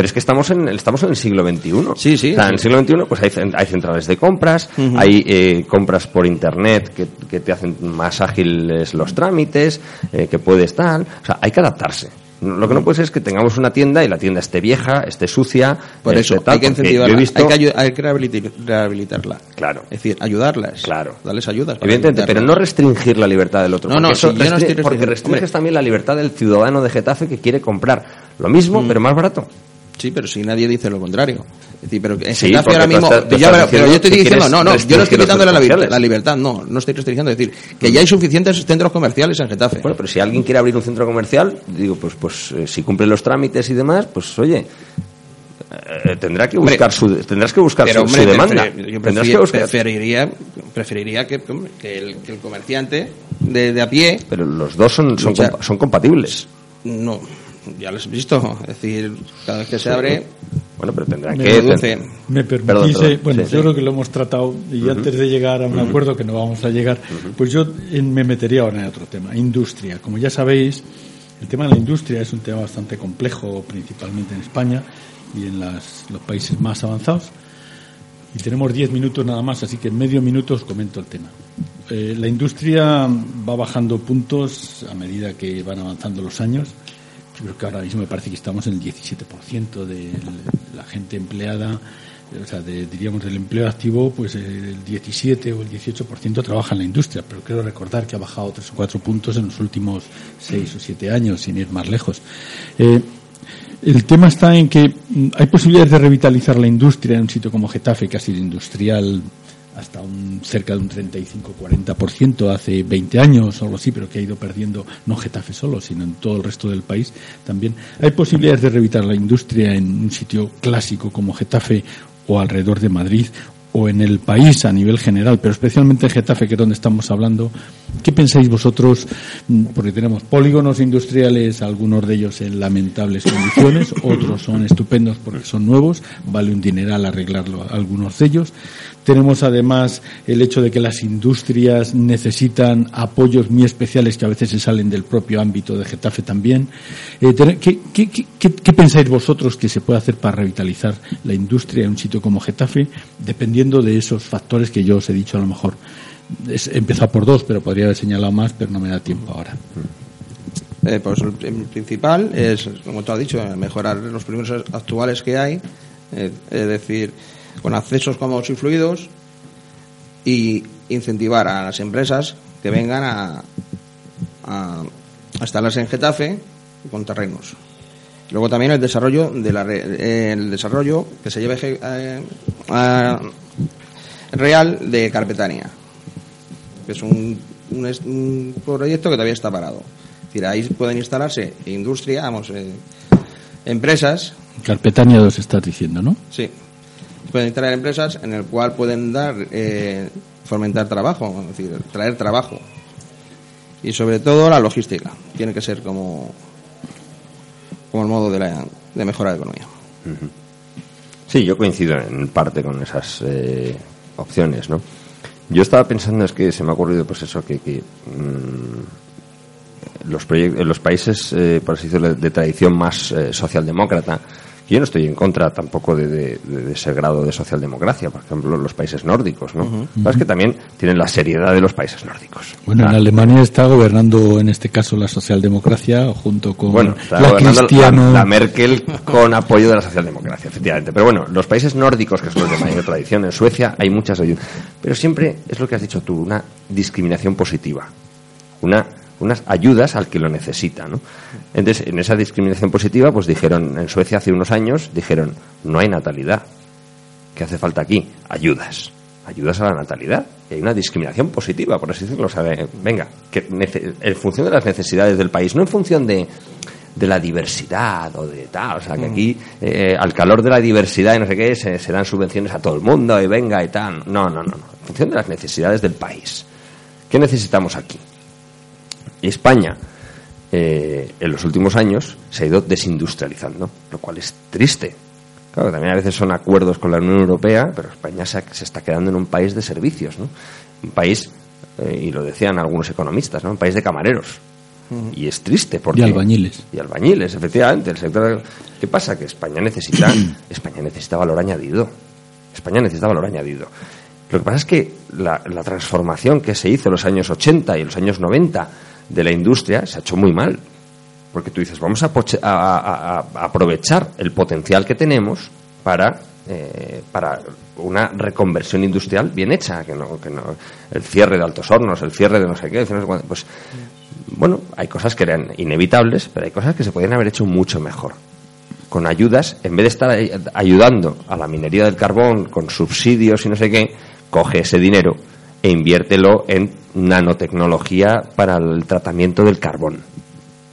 Speaker 3: Pero es que estamos en, estamos en el siglo XXI.
Speaker 4: Sí, sí.
Speaker 3: O sea, en el siglo XXI pues hay, hay centrales de compras, hay eh, compras por internet que, que te hacen más ágiles los trámites, eh, que puedes tal. O sea, hay que adaptarse. Lo que no puede ser es que tengamos una tienda y la tienda esté vieja, esté sucia.
Speaker 4: por
Speaker 3: esté
Speaker 4: eso
Speaker 3: tal,
Speaker 4: hay que incentivarla,
Speaker 3: visto-
Speaker 4: hay que, hay que rehabilitar- rehabilitarla.
Speaker 3: Claro.
Speaker 4: Es decir, ayudarlas.
Speaker 3: Claro.
Speaker 4: Darles ayudas.
Speaker 3: Evidentemente, pero no restringir la libertad del otro.
Speaker 4: No, no, si yo no estoy
Speaker 3: porque restringes
Speaker 4: Hombre.
Speaker 3: también la libertad del ciudadano de Getafe que quiere comprar lo mismo, pero más barato.
Speaker 4: Sí, pero si nadie dice lo contrario. Es decir, pero en
Speaker 3: Sí,
Speaker 4: ahora mismo.
Speaker 3: estás- tú
Speaker 4: ya,
Speaker 3: estás
Speaker 4: pero, yo estoy diciendo, no, no, yo no estoy quitando la, la libertad, no, no estoy restringiendo. Es decir, que ya hay suficientes centros comerciales en Getafe.
Speaker 3: Bueno, pero si alguien quiere abrir un centro comercial, digo, pues, pues eh, si cumple los trámites y demás, pues oye, eh, tendrá que
Speaker 4: Hombre,
Speaker 3: buscar su, tendrás que buscar
Speaker 4: pero,
Speaker 3: su,
Speaker 4: hombre,
Speaker 3: su demanda.
Speaker 4: yo
Speaker 3: que buscar-
Speaker 4: preferiría, preferiría que, que, el, que el comerciante de, de a pie,
Speaker 3: pero los dos son, son, compa- son compatibles.
Speaker 4: no, ya lo has visto. Es decir, cada vez que se abre,
Speaker 3: Bueno, pero tendrán
Speaker 2: Me
Speaker 3: que.
Speaker 4: reduce.
Speaker 2: Me
Speaker 3: Perdón,
Speaker 2: permitís,
Speaker 3: perdón.
Speaker 2: eh, bueno,
Speaker 3: Sí,
Speaker 2: yo
Speaker 3: sí.
Speaker 2: creo que lo hemos tratado y antes de llegar a un acuerdo que no vamos a llegar, pues yo me metería ahora en otro tema, industria. Como ya sabéis, el tema de la industria es un tema bastante complejo, principalmente en España y en las- los países más avanzados. Y tenemos 10 minutos nada más, así que en medio minuto os comento el tema. Eh, la industria va bajando puntos a medida que van avanzando los años. Yo creo que ahora mismo me parece que estamos en el 17% de la gente empleada, o sea, de- diríamos del empleo activo, pues eh, el 17 o el 18% trabaja en la industria, pero quiero recordar que ha bajado tres o cuatro puntos en los últimos seis o siete años, sin ir más lejos. Eh, el tema está en que hay posibilidades de revitalizar la industria en un sitio como Getafe, que ha sido industrial hasta un cerca de un 35-40% hace 20 años o algo así, pero que ha ido perdiendo, no Getafe solo, sino en todo el resto del país también. Hay posibilidades de revitalizar la industria en un sitio clásico como Getafe o alrededor de Madrid o en el país a nivel general, pero especialmente en Getafe, que es donde estamos hablando. ¿Qué pensáis vosotros? Mm, Porque tenemos polígonos industriales, algunos de ellos en lamentables condiciones, otros son estupendos porque son nuevos, vale un dineral arreglarlo algunos de ellos. Tenemos además el hecho de que las industrias necesitan apoyos muy especiales que a veces se salen del propio ámbito de Getafe también. Eh, ten- ¿qué, qué, qué, qué- qué pensáis vosotros que se puede hacer para revitalizar la industria en un sitio como Getafe, dependiendo de esos factores que yo os he dicho a lo mejor? Es, he empezado por dos, pero podría haber señalado más, pero no me da tiempo ahora.
Speaker 4: Eh, pues el principal es, como tú has dicho, mejorar los primeros actuales que hay, eh, es decir, con accesos cómodos y fluidos y incentivar a las empresas que vengan a, a, a instalarse en Getafe con terrenos. Luego también el desarrollo de la re- eh, el desarrollo que se lleve eh, a- real de Carpetania que es un, un, un proyecto que todavía está parado. Es decir, ahí pueden instalarse industria, vamos, eh, empresas,
Speaker 2: Carpetania 2 estás diciendo, ¿no?
Speaker 4: sí, pueden instalar empresas en el cual pueden dar, eh, fomentar trabajo, es decir, traer trabajo. Y sobre todo la logística. Tiene que ser como, como el modo de, la, de mejorar la economía.
Speaker 3: Sí, yo coincido en parte con esas eh, opciones, ¿no? Yo estaba pensando, es que se me ha ocurrido, pues eso, que, que mm, los, los países, eh, por así decirlo, de, tradición más eh, socialdemócrata, yo no estoy en contra tampoco de, ese grado de socialdemocracia, por ejemplo, los países nórdicos, ¿no? Es que también tienen la seriedad de los países nórdicos.
Speaker 2: Bueno, en Alemania está gobernando en este caso la socialdemocracia junto con
Speaker 3: bueno, está la gobernando la, Merkel con apoyo de la socialdemocracia, efectivamente. Pero bueno, los países nórdicos, que son los de mayor tradición, en Suecia hay muchas ayudas. Pero siempre es lo que has dicho tú, una discriminación positiva. Una unas ayudas al que lo necesita, ¿no? Entonces, en esa discriminación positiva, pues dijeron, en Suecia hace unos años, dijeron, no hay natalidad. ¿Qué hace falta aquí? Ayudas. Ayudas a la natalidad. Y hay una discriminación positiva, por así decirlo. venga, que en función de las necesidades del país, no en función de, de la diversidad o de tal. O sea, que aquí, eh, al calor de la diversidad y no sé qué, se, se, dan subvenciones a todo el mundo y venga y tal. No, no, no, no. En función de las necesidades del país. ¿Qué necesitamos aquí? España, eh, en los últimos años, se ha ido desindustrializando, lo cual es triste. Claro, también a veces son acuerdos con la Unión Europea, pero España se, está quedando en un país de servicios, ¿no? Un país, eh, y lo decían algunos economistas, ¿no? Un país de camareros. Y es triste porque...
Speaker 2: Y albañiles.
Speaker 3: Y albañiles, efectivamente. El sector... ¿Qué pasa? Que España necesita, España necesita valor añadido. España necesita valor añadido. Lo que pasa es que la, la transformación que se hizo en los años 80 y en los años 90 de la industria se ha hecho muy mal. Porque tú dices, vamos a, aprovechar el potencial que tenemos para, eh, para una reconversión industrial bien hecha, que no, que no, el cierre de altos hornos, el cierre de no sé qué, pues bueno, hay cosas que eran inevitables, pero hay cosas que se podrían haber hecho mucho mejor. Con ayudas, en vez de estar ayudando a la minería del carbón con subsidios y no sé qué, coge ese dinero e inviértelo en nanotecnología para el tratamiento del carbón.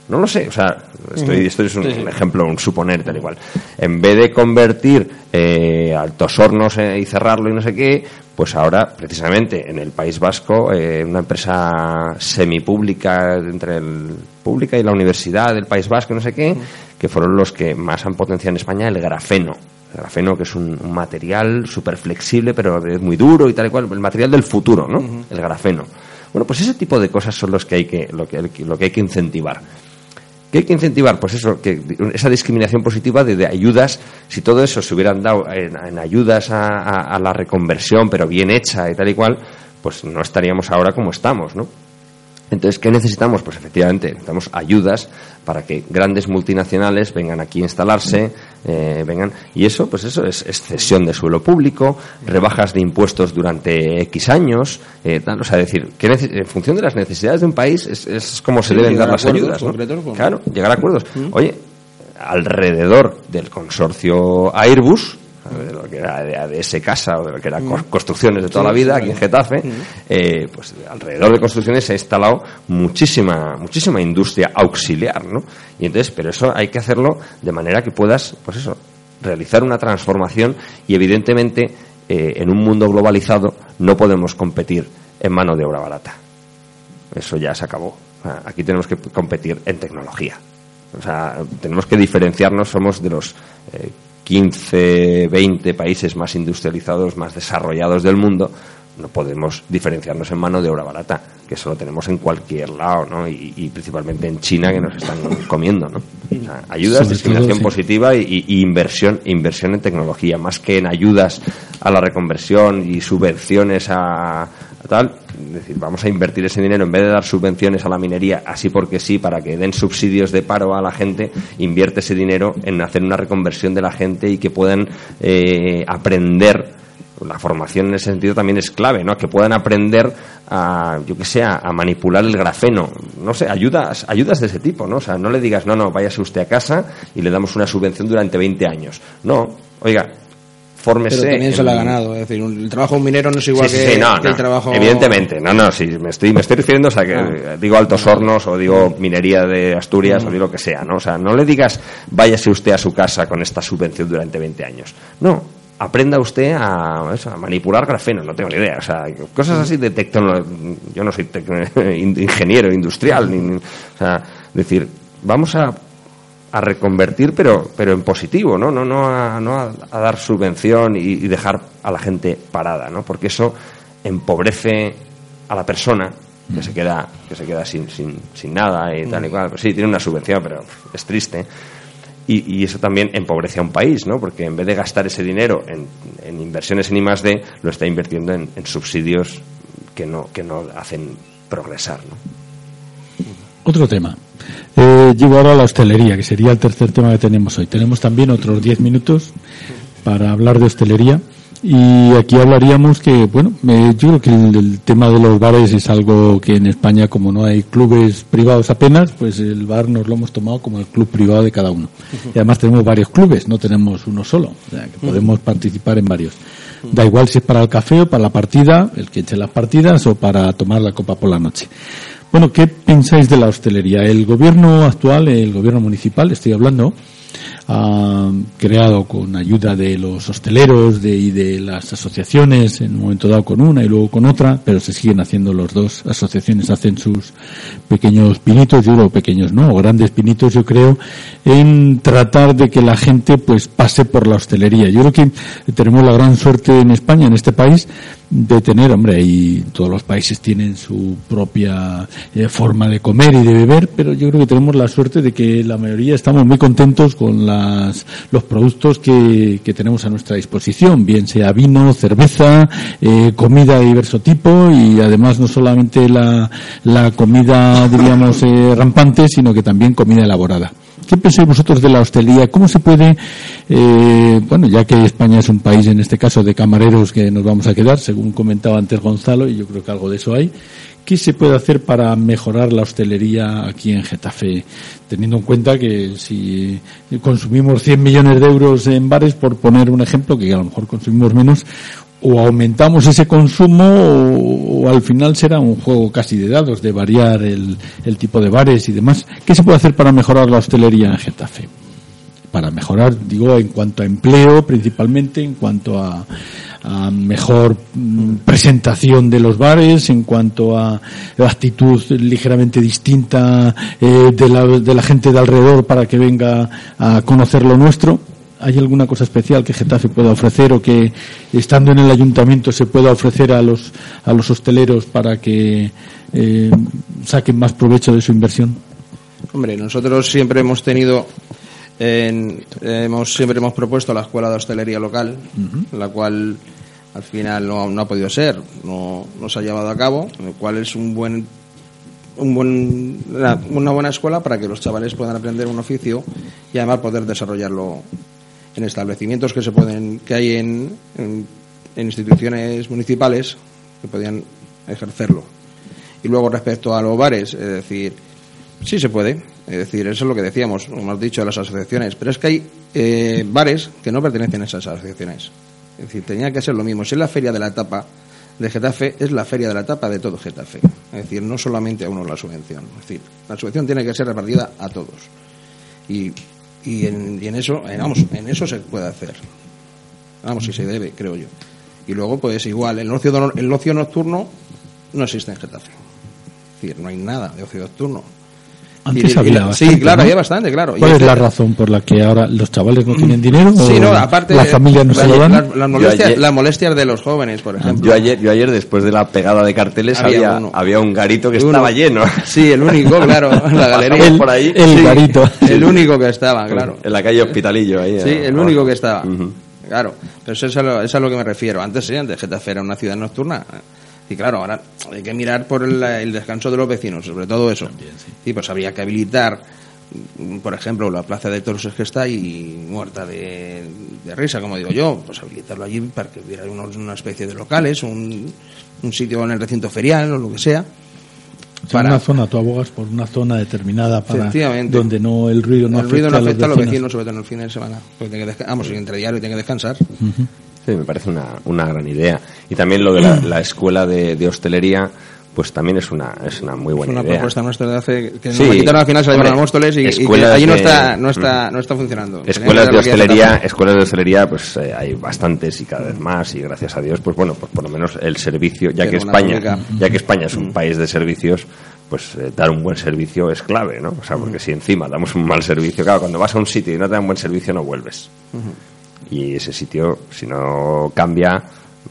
Speaker 3: No lo sé, o sea, estoy, esto es un, ejemplo, un suponer tal igual. En vez de convertir eh, altos hornos eh, y cerrarlo y no sé qué, pues ahora, precisamente en el País Vasco, eh, una empresa semipública entre el pública y la Universidad del País Vasco, no sé qué, que fueron los que más han potenciado en España el grafeno el grafeno, que es un, material súper flexible, pero es muy duro y tal y cual, el material del futuro, ¿no? El grafeno. Bueno, pues ese tipo de cosas son los que hay que, lo que, lo que hay que incentivar. ¿Qué hay que incentivar? Pues eso, que esa discriminación positiva de, ayudas, si todo eso se hubieran dado en, ayudas a, la reconversión, pero bien hecha y tal y cual, pues no estaríamos ahora como estamos, ¿no? Entonces, ¿qué necesitamos? Pues efectivamente, necesitamos ayudas para que grandes multinacionales vengan aquí a instalarse, eh, vengan. Y eso, pues eso es, cesión de suelo público, rebajas de impuestos durante X años, eh, tal, o sea, decir, que en función de las necesidades de un país es, como se deben dar las ayudas. Claro, llegar a acuerdos. Mm. Oye, alrededor del consorcio Airbus, de lo que era de ADS Casa o de lo que eran mm. construcciones de toda la vida aquí en Getafe, mm. eh, pues alrededor de construcciones se ha instalado muchísima, muchísima industria auxiliar, ¿no? Y entonces, pero eso hay que hacerlo de manera que puedas, pues eso, realizar una transformación y evidentemente eh, en un mundo globalizado no podemos competir en mano de obra barata. Eso ya se acabó. Aquí tenemos que competir en tecnología. O sea, tenemos que diferenciarnos, somos de los eh, 15, 20 países más industrializados, más desarrollados del mundo, no podemos diferenciarnos en mano de obra barata, que eso lo tenemos en cualquier lado, ¿no? Y, principalmente en China, que nos están comiendo, ¿no? ayudas, discriminación positiva y, inversión, inversión en tecnología, más que en ayudas a la reconversión y subvenciones a tal, es decir, vamos a invertir ese dinero en vez de dar subvenciones a la minería así porque sí, para que den subsidios de paro a la gente, invierte ese dinero en hacer una reconversión de la gente y que puedan eh, aprender la formación en ese sentido también es clave, ¿no? Que puedan aprender a, yo que sé, a, manipular el grafeno, no sé, ayudas, ayudas de ese tipo, ¿no? O sea, no le digas, no, no, váyase usted a casa y le damos una subvención durante 20 años. No, oiga, fórmese.
Speaker 4: Pero también se lo ha ganado, es decir, el trabajo de un minero no es igual que, el trabajo.
Speaker 3: Evidentemente, no, no, sí, me estoy, me estoy refiriendo, o sea, que ah. digo altos hornos o digo minería de Asturias o digo lo que sea, ¿no? O sea, no le digas váyase usted a su casa con esta subvención durante 20 años. No, aprenda usted a, eso, a manipular grafeno, no tengo ni idea. O sea, cosas así de tecnología. Yo no soy ingeniero industrial, ni, ni- o sea, decir, vamos a, a reconvertir, pero, pero en positivo, ¿no? No, no, a, no a, a dar subvención y, y dejar a la gente parada, ¿no? Porque eso empobrece a la persona que se queda que se queda sin, sin, sin nada y tal y cual. Pues sí, tiene una subvención, pero es triste. Y, eso también empobrece a un país, ¿no? Porque en vez de gastar ese dinero en, en inversiones en I más D, lo está invirtiendo en, subsidios que no, que no hacen progresar, ¿no?
Speaker 2: Otro tema. Eh, llego ahora a la hostelería, que sería el tercer tema que tenemos hoy. Tenemos también otros 10 minutos para hablar de hostelería. Y aquí hablaríamos que, bueno, eh, yo creo que el, el tema de los bares es algo que en España, como no hay clubes privados apenas, pues el bar nos lo hemos tomado como el club privado de cada uno. Y además tenemos varios clubes, no tenemos uno solo, o sea, que podemos participar en varios. Da igual si es para el café o para la partida, el que eche las partidas o para tomar la copa por la noche. Bueno, ¿qué pensáis de la hostelería? El gobierno actual, el gobierno municipal, estoy hablando, ha creado con ayuda de los hosteleros de, y de las asociaciones, en un momento dado con una y luego con otra, pero se siguen haciendo los dos asociaciones, hacen sus pequeños pinitos, yo digo pequeños, ¿no? O grandes pinitos, yo creo, en tratar de que la gente pues pase por la hostelería. Yo creo que tenemos la gran suerte en España, en este país, de tener, hombre, y todos los países tienen su propia eh, forma de comer y de beber, pero yo creo que tenemos la suerte de que la mayoría estamos muy contentos con las, los productos que, que tenemos a nuestra disposición, bien sea vino, cerveza, eh, comida de diverso tipo y además no solamente la, la comida, diríamos, eh, rampante, sino que también comida elaborada. ¿Qué pensáis vosotros de la hostelería? ¿Cómo se puede, eh, bueno, ya que España es un país en este caso de camareros que nos vamos a quedar, según comentaba antes Gonzalo, y yo creo que algo de eso hay, ¿qué se puede hacer para mejorar la hostelería aquí en Getafe? Teniendo en cuenta que si consumimos 100 millones de euros en bares, por poner un ejemplo, que a lo mejor consumimos menos, o aumentamos ese consumo o, al final será un juego casi de dados de variar el, el tipo de bares y demás. ¿Qué se puede hacer para mejorar la hostelería en Getafe? Para mejorar, digo, en cuanto a empleo principalmente, en cuanto a, a mejor mm, presentación de los bares, en cuanto a actitud ligeramente distinta eh, de, la, de la gente de alrededor para que venga a conocer lo nuestro. ¿Hay alguna cosa especial que Getafe pueda ofrecer o que estando en el ayuntamiento se pueda ofrecer a los a los hosteleros para que eh, saquen más provecho de su inversión?
Speaker 4: Hombre, nosotros siempre hemos tenido, en- hemos siempre hemos propuesto la escuela de hostelería local, la cual al final no, no ha podido ser, no, no se ha llevado a cabo, lo cual es un buen un buen, una, una buena escuela para que los chavales puedan aprender un oficio y además poder desarrollarlo en establecimientos que se pueden que hay en, instituciones municipales que podían ejercerlo. Y luego respecto a los bares, es decir, sí se puede, es decir, eso es lo que decíamos, como hemos dicho, las asociaciones, pero es que hay eh, bares que no pertenecen a esas asociaciones. Es decir, tenía que ser lo mismo. Si es la feria de la etapa de Getafe, es la feria de la etapa de todo Getafe. Es decir, no solamente a uno la subvención. Es decir, la subvención tiene que ser repartida a todos. Y, y, en, y en eso, en- vamos, en eso se puede hacer. Vamos, si se debe, creo yo. Y luego, pues igual, el ocio, el ocio nocturno no existe en Getafe. Es decir, no hay nada de ocio nocturno.
Speaker 2: Antes
Speaker 4: Y- y
Speaker 2: había
Speaker 4: la-
Speaker 2: bastante,
Speaker 4: Sí, claro,
Speaker 2: ¿no?
Speaker 4: había bastante, claro. Y
Speaker 2: ¿Cuál es la razón por la que ahora los chavales no tienen dinero?
Speaker 4: Sí,
Speaker 2: o
Speaker 4: no, aparte.
Speaker 2: ¿Las familias no
Speaker 4: la-
Speaker 2: se lo dan?
Speaker 4: Las, las molestias,
Speaker 3: Yo ayer-
Speaker 4: las molestias de los jóvenes, por ejemplo.
Speaker 3: Yo ayer, yo ayer después de la pegada de carteles
Speaker 4: Había
Speaker 3: había,
Speaker 4: uno.
Speaker 3: había un garito que
Speaker 4: Uno.
Speaker 3: estaba lleno.
Speaker 4: Sí, el único, claro, en la galería.
Speaker 3: Pasamos por ahí.
Speaker 2: el
Speaker 4: Sí,
Speaker 2: garito.
Speaker 4: El único que estaba, claro.
Speaker 3: En la calle Hospitalillo ahí.
Speaker 4: Sí, el
Speaker 3: abajo.
Speaker 4: único que estaba. Claro, pero eso es, a lo, eso es a lo que me refiero. Antes sí, antes Getafe era una ciudad nocturna. Y claro, ahora hay que mirar por el, el descanso de los vecinos, sobre todo eso. Sí, pues habría que habilitar, por ejemplo, la plaza de toros que está ahí muerta de, de risa, como digo yo, pues habilitarlo allí para que hubiera unos- una especie de locales, un, un sitio en el recinto ferial o lo que sea.
Speaker 2: O sea, una zona, tú abogas por una zona determinada para donde no el ruido no
Speaker 4: el ruido no afecta
Speaker 2: a los vecinos.
Speaker 4: vecinos, sobre todo en el fin de semana. Porque tiene que desca- vamos, entre diario tiene que descansar.
Speaker 3: Sí, me parece una, una gran idea. Y también lo de la, la escuela de, de hostelería, pues también es una, es una muy
Speaker 4: Es
Speaker 3: buena
Speaker 4: una
Speaker 3: idea.
Speaker 4: propuesta nuestra de hace que
Speaker 3: Sí.
Speaker 4: nos la quitaron al final salieron
Speaker 3: Hombre,
Speaker 4: a Móstoles y, y que allí no está no está no está funcionando.
Speaker 3: Escuelas de hostelería,
Speaker 4: la
Speaker 3: escuelas de hostelería, pues eh, hay bastantes y cada vez más y gracias a Dios, pues bueno, pues por lo menos el servicio, ya
Speaker 4: Pero
Speaker 3: que España,
Speaker 4: pública.
Speaker 3: ya que España es un país de servicios, pues eh, dar un buen servicio es clave, ¿no? O sea, porque si encima damos un mal servicio, claro, cuando vas a un sitio y no te dan buen servicio no vuelves. Y ese sitio, si no cambia,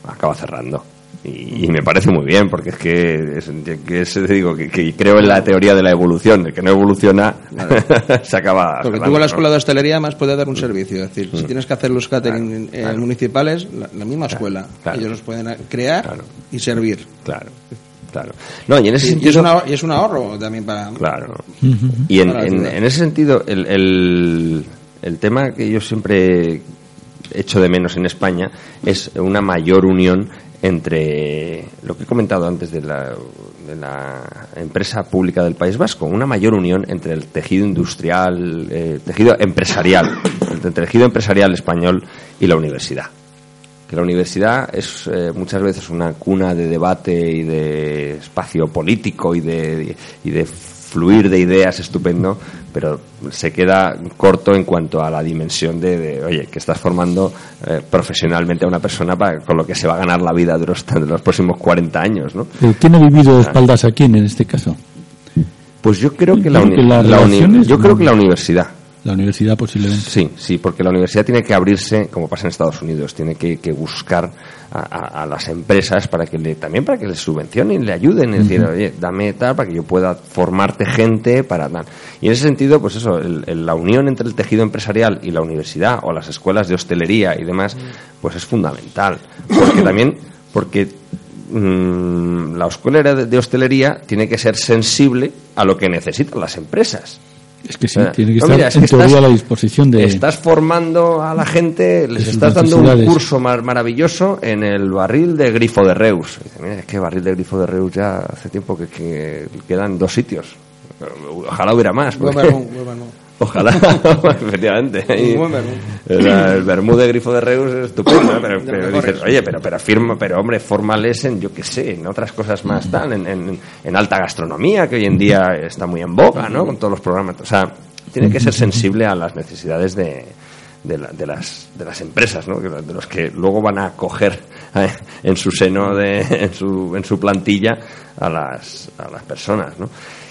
Speaker 3: acaba cerrando. Y, y me parece muy bien, porque es que, es, que es- digo que, que creo en la teoría de la evolución, de que no evoluciona, se acaba.
Speaker 4: Porque tú con la
Speaker 3: ¿no?
Speaker 4: escuela de hostelería más puedes dar un servicio. Es decir, si
Speaker 3: Mm.
Speaker 4: tienes que hacer los catering eh,
Speaker 3: claro.
Speaker 4: municipales, la, la misma escuela.
Speaker 3: claro.
Speaker 4: Ellos los pueden a- crear
Speaker 3: Claro.
Speaker 4: y servir.
Speaker 3: Claro, claro. No, y en ese
Speaker 4: Y, y
Speaker 3: sentido.
Speaker 4: es, una- y es un ahorro también para...
Speaker 3: Claro. Y en, en- en ese sentido, el, el, el tema que yo siempre echo de menos en España es una mayor unión entre lo que he comentado antes de la, de la empresa pública del País Vasco, una mayor unión entre el tejido industrial, eh, tejido empresarial, el tejido empresarial español y la universidad. Que la universidad es eh, muchas veces una cuna de debate y de espacio político y de, y de fluir de ideas estupendo, pero se queda corto en cuanto a la dimensión de, de, oye, que estás formando eh, profesionalmente a una persona para, con lo que se va a ganar la vida de los, de los próximos 40 años, ¿no?
Speaker 2: Eh, ¿Quién ha vivido espaldas a quién en este caso?
Speaker 3: Pues yo creo que la, uni- la yo creo que la universidad.
Speaker 2: La universidad posiblemente.
Speaker 3: Sí, sí, porque la universidad tiene que abrirse, como pasa en Estados Unidos, tiene que, que buscar a, a- a las empresas para que le, también para que les subvencionen, le ayuden, es decir, oye, dame tal para que yo pueda formarte gente para tal. Y en ese sentido, pues eso, el- el- la unión entre el tejido empresarial y la universidad o las escuelas de hostelería y demás, pues es fundamental, porque también, porque mm, la escuela de, de hostelería tiene que ser sensible a lo que necesitan las empresas.
Speaker 2: Es que sí, tiene que
Speaker 3: no,
Speaker 2: estar
Speaker 3: mira, es
Speaker 2: en
Speaker 3: que
Speaker 2: teoría
Speaker 3: estás-
Speaker 2: a la disposición de...
Speaker 3: Estás formando a la gente, les estás dando un curso mar- maravilloso en el barril de grifo de Reus. Dice, mira, es que barril de grifo de Reus ya hace tiempo que, que quedan dos sitios. Ojalá hubiera más. Porque-
Speaker 4: vermú, buen vermú.
Speaker 3: Ojalá, efectivamente.
Speaker 4: Un buen vermú.
Speaker 3: el, vermú de grifo de Reus es estupendo, ¿eh? pero, pero dices, oye, pero, pero firma, pero hombre, formales en, yo qué sé, en otras cosas más tal, en, en, en alta gastronomía, que hoy en día está muy en boga, ¿no? Con todos los programas. O sea, tiene que ser sensible a las necesidades de, de, la- de las, de las empresas, ¿no? De los que luego van a acoger eh, en su seno, de, en, su, en su plantilla a las, a las personas, ¿no?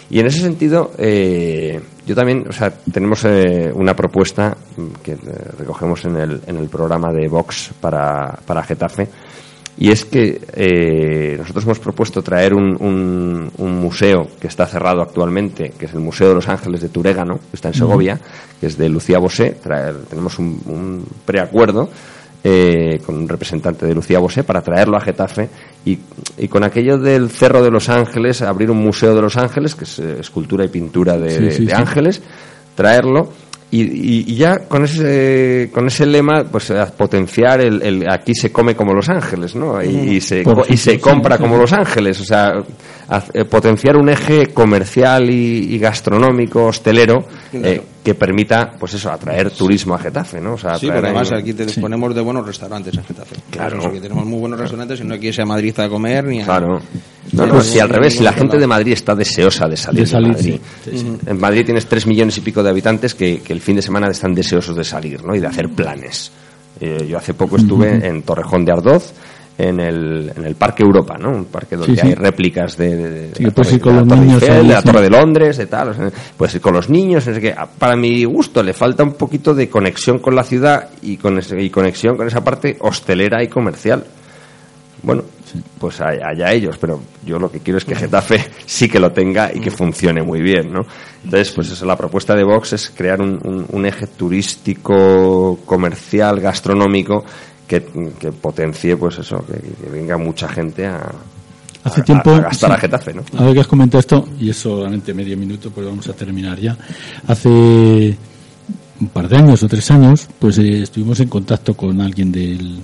Speaker 3: Y en ese sentido, eh, yo también, o sea, tenemos eh, una propuesta que eh, recogemos en el, en el programa de Vox para, para Getafe, y es que eh, nosotros hemos propuesto traer un, un, un museo que está cerrado actualmente, que es el Museo de los Ángeles de Turégano, que está en Segovia, que es de Lucía Bosé. Traer, tenemos un, un preacuerdo eh, con un representante de Lucía Bosé para traerlo a Getafe y, y con aquello del Cerro de los Ángeles, abrir un museo de los Ángeles, que es eh, escultura y pintura de,
Speaker 2: Sí,
Speaker 3: de-
Speaker 2: sí,
Speaker 3: de
Speaker 2: sí.
Speaker 3: ángeles, traerlo y, y- y ya con ese con ese lema pues potenciar el, el aquí se come como los ángeles no y, y se y se compra como los ángeles o sea eh, potenciar un eje comercial y, y gastronómico hostelero eh, que permita pues eso atraer turismo a Getafe no o sea
Speaker 4: Sí,
Speaker 3: atraer
Speaker 4: porque además aquí te disponemos de buenos restaurantes en Getafe.
Speaker 3: Claro.
Speaker 4: Que tenemos muy buenos restaurantes y no hay que irse a Madrid a comer ni a...
Speaker 3: Claro. No, no,
Speaker 4: pues,
Speaker 3: si al revés, si la gente de Madrid está deseosa de salir
Speaker 2: De salir,
Speaker 3: Madrid.
Speaker 2: sí, sí, sí.
Speaker 3: En Madrid tienes tres millones y pico de habitantes que, que el fin de semana están deseosos de salir, ¿no? Y de hacer planes. Eh, yo hace poco estuve en Torrejón de Ardoz, en el, en el Parque Europa, ¿no? Un parque donde
Speaker 2: Sí, sí.
Speaker 3: hay réplicas de, de- de
Speaker 2: Sí,
Speaker 3: la Torre-
Speaker 2: con
Speaker 3: de la
Speaker 2: los
Speaker 3: Torre
Speaker 2: niños
Speaker 3: Eiffel,
Speaker 2: ahí,
Speaker 3: de la
Speaker 2: sí.
Speaker 3: Torre de Londres, de tal. o sea, pues con los niños, no sé qué. Ah, Para mi gusto le falta un poquito de conexión con la ciudad y, con ese- y conexión con esa parte hostelera y comercial. Bueno, pues allá ellos, pero yo lo que quiero es que Getafe sí que lo tenga y que funcione muy bien, ¿no? Entonces, pues eso, la propuesta de Vox es crear un, un- un eje turístico, comercial, gastronómico que, que potencie, pues eso, que, que venga mucha gente a,
Speaker 2: Hace tiempo...
Speaker 3: a gastar
Speaker 2: sí.
Speaker 3: a Getafe, ¿no?
Speaker 2: Ahora que has comentado esto, y es solamente medio minuto, pues vamos a terminar ya. Hace un par de años o tres años, pues eh, estuvimos en contacto con alguien del,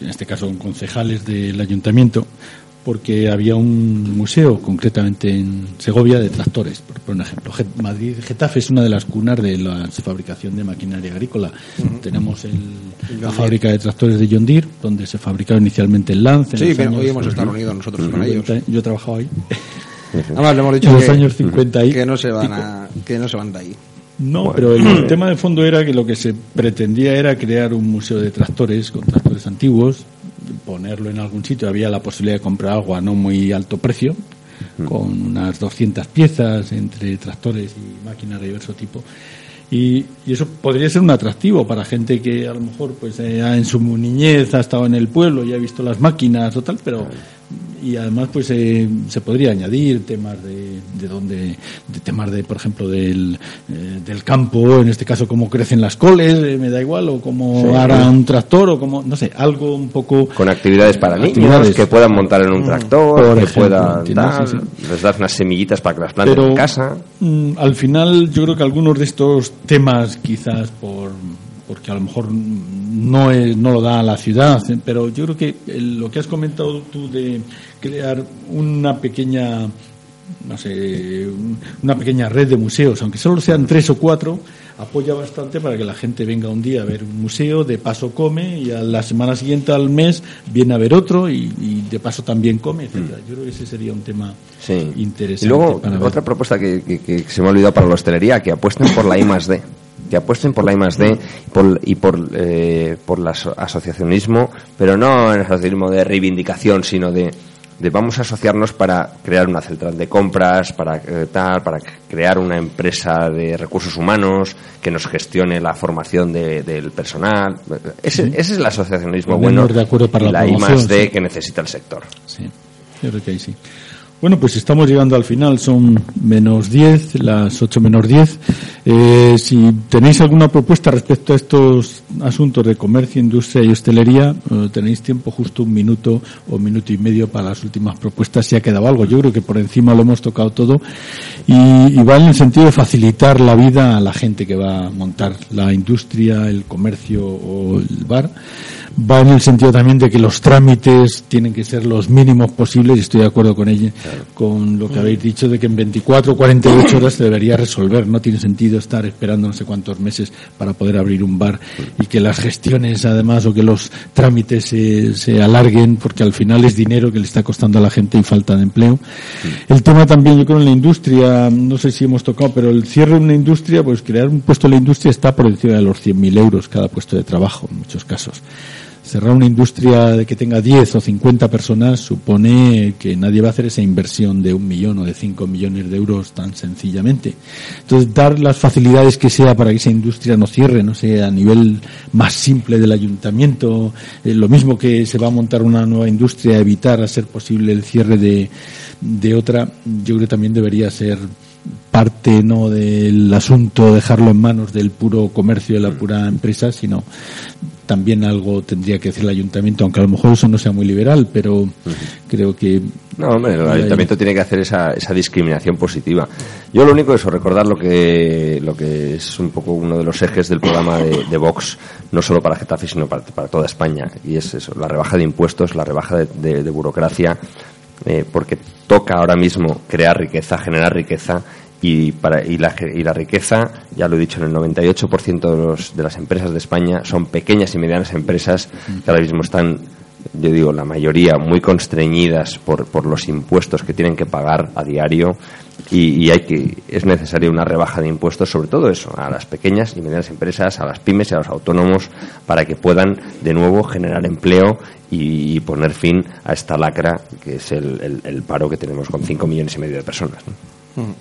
Speaker 2: en este caso con concejales del ayuntamiento, porque había un museo, concretamente en Segovia, de tractores, por, por un ejemplo. Madrid, Getafe es una de las cunas de la fabricación de maquinaria agrícola. Tenemos el- la fábrica de tractores de John Deere, donde se fabricaba inicialmente el Lance.
Speaker 4: Sí,
Speaker 2: años
Speaker 4: hoy hemos estado reunidos nosotros con ellos.
Speaker 2: 50. Yo he trabajado ahí.
Speaker 4: Además, le hemos dicho
Speaker 2: En los
Speaker 4: que,
Speaker 2: años 50 ahí.
Speaker 4: que no se van a, que no se van de ahí.
Speaker 2: No, pero el tema de fondo era que lo que se pretendía era crear un museo de tractores con tractores antiguos, ponerlo en algún sitio. Había la posibilidad de comprar algo a no muy alto precio, con unas 200 piezas entre tractores y máquinas de diverso tipo. Y, y eso podría ser un atractivo para gente que a lo mejor pues eh, en su niñez ha estado en el pueblo y ha visto las máquinas o tal, pero y además pues eh, se podría añadir temas de, de donde de temas de por ejemplo del, eh, del campo en este caso cómo crecen las coles eh, me da igual o cómo
Speaker 3: Sí.
Speaker 2: hará un tractor o como no sé algo un poco
Speaker 3: Con actividades para niños que puedan montar en un tractor,
Speaker 2: Por
Speaker 3: que
Speaker 2: ejemplo,
Speaker 3: puedan dar,
Speaker 2: Sí,
Speaker 3: les das unas semillitas para que las planten
Speaker 2: pero
Speaker 3: en casa.
Speaker 2: mm, al final yo creo que algunos de estos temas quizás por porque a lo mejor no es, no lo da la ciudad pero yo creo que lo que has comentado tú de crear una pequeña no sé un- una pequeña red de museos aunque solo sean tres o cuatro apoya bastante para que la gente venga un día a ver un museo, de paso come y a la semana siguiente al mes viene a ver otro y, y de paso también come, etcétera. Yo creo que ese sería un tema
Speaker 3: Sí.
Speaker 2: interesante.
Speaker 3: Y luego,
Speaker 2: para ver.
Speaker 3: otra propuesta que, que- que se me ha olvidado para la hostelería, que apuesten por la I más D. Que apuesten por la I más D por- y por, eh, por el aso- asociacionismo, pero no en el asociacionismo de reivindicación, sino de, de vamos a asociarnos para crear una central de compras, para eh, tal, para crear una empresa de recursos humanos que nos gestione la formación de- del personal. Ese, ese es el asociacionismo bueno
Speaker 2: de acuerdo para
Speaker 3: y
Speaker 2: la
Speaker 3: la I más D que necesita el sector.
Speaker 2: Sí, yo creo que ahí sí. Bueno, pues estamos llegando al final, son menos 10, las 8 menos 10. Eh, si tenéis alguna propuesta respecto a estos asuntos de comercio, industria y hostelería, eh, tenéis tiempo justo un minuto o minuto y medio para las últimas propuestas, si ha quedado algo. Yo creo que por encima lo hemos tocado todo y, y va en el sentido de facilitar la vida a la gente que va a montar la industria, el comercio o el bar va en el sentido también de que los trámites tienen que ser los mínimos posibles y estoy de acuerdo con ella, con lo que habéis dicho de que en 24 o 48 horas se debería resolver. No tiene sentido estar esperando no sé cuántos meses para poder abrir un bar y que las gestiones además o que los trámites se, se alarguen porque al final es dinero que le está costando a la gente y falta de empleo. El tema también yo creo en la industria, no sé si hemos tocado, pero el cierre de una industria, pues crear un puesto en la industria está por encima de los 100.000 euros cada puesto de trabajo en muchos casos cerrar una industria que tenga 10 o 50 personas supone que nadie va a hacer esa inversión de un millón o de 5 millones de euros tan sencillamente. Entonces, dar las facilidades que sea para que esa industria no cierre, no sé, a nivel más simple del ayuntamiento, eh, lo mismo que se va a montar una nueva industria, evitar a ser posible el cierre de, de otra, yo creo que también debería ser parte no del asunto dejarlo en manos del puro comercio de la pura empresa sino también algo tendría que decir el ayuntamiento aunque a lo mejor eso no sea muy liberal pero creo que
Speaker 3: No, hombre, el ayuntamiento tiene que hacer esa, esa discriminación positiva. Yo lo único es recordar lo que, lo que es un poco uno de los ejes del programa de, de Vox, no solo para Getafe, sino para, para toda España. Y es eso, la rebaja de impuestos, la rebaja de, de- de burocracia, eh, porque toca ahora mismo crear riqueza, generar riqueza, y, para, y, la, y la riqueza, ya lo he dicho, en el 98% de, los, de las empresas de España son pequeñas y medianas empresas que ahora mismo están yo digo, la mayoría muy constreñidas por los impuestos que tienen que pagar a diario y, hay que, es necesaria una rebaja de impuestos, sobre todo eso, a las pequeñas y medianas empresas, a las pymes y a los autónomos, para que puedan de nuevo generar empleo y, poner fin a esta lacra que es el, el- paro que tenemos con 5 millones y medio de personas. ¿no?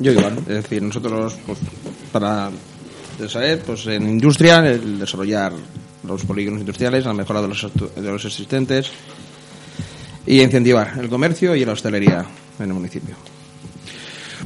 Speaker 4: Yo igual, es decir, nosotros pues, para saber, pues en industria, el desarrollar los polígonos industriales, la mejora de los, de los existentes y incentivar el comercio y la hostelería en el municipio.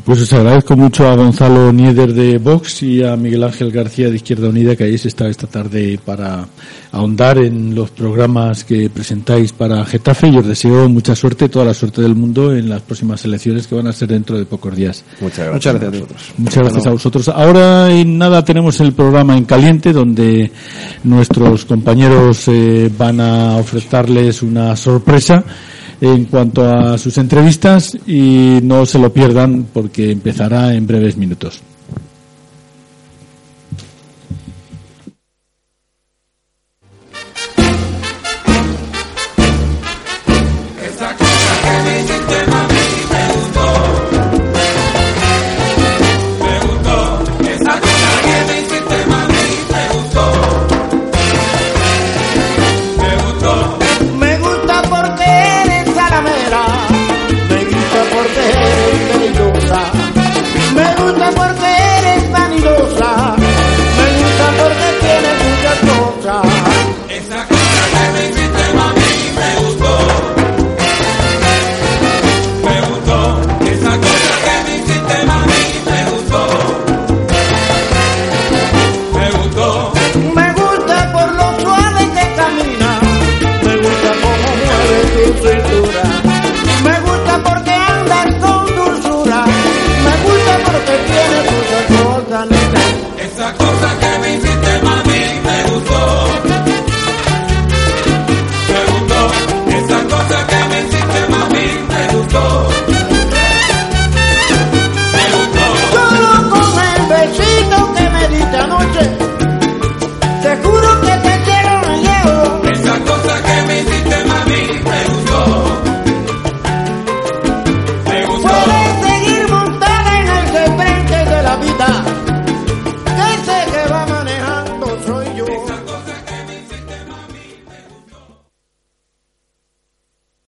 Speaker 2: Pues os agradezco mucho a Gonzalo Nieder de Vox y a Miguel Ángel García de Izquierda Unida que hayáis estado esta tarde para ahondar en los programas que presentáis para Getafe y os deseo mucha suerte, toda la suerte del mundo en las próximas elecciones que van a ser dentro de pocos días.
Speaker 3: Muchas gracias.
Speaker 4: Muchas gracias
Speaker 3: a vosotros.
Speaker 2: Muchas gracias a vosotros. Ahora en nada tenemos el programa en caliente donde nuestros compañeros eh, van a ofrecerles una sorpresa. En cuanto a sus entrevistas y no se lo pierdan porque empezará en breves minutos.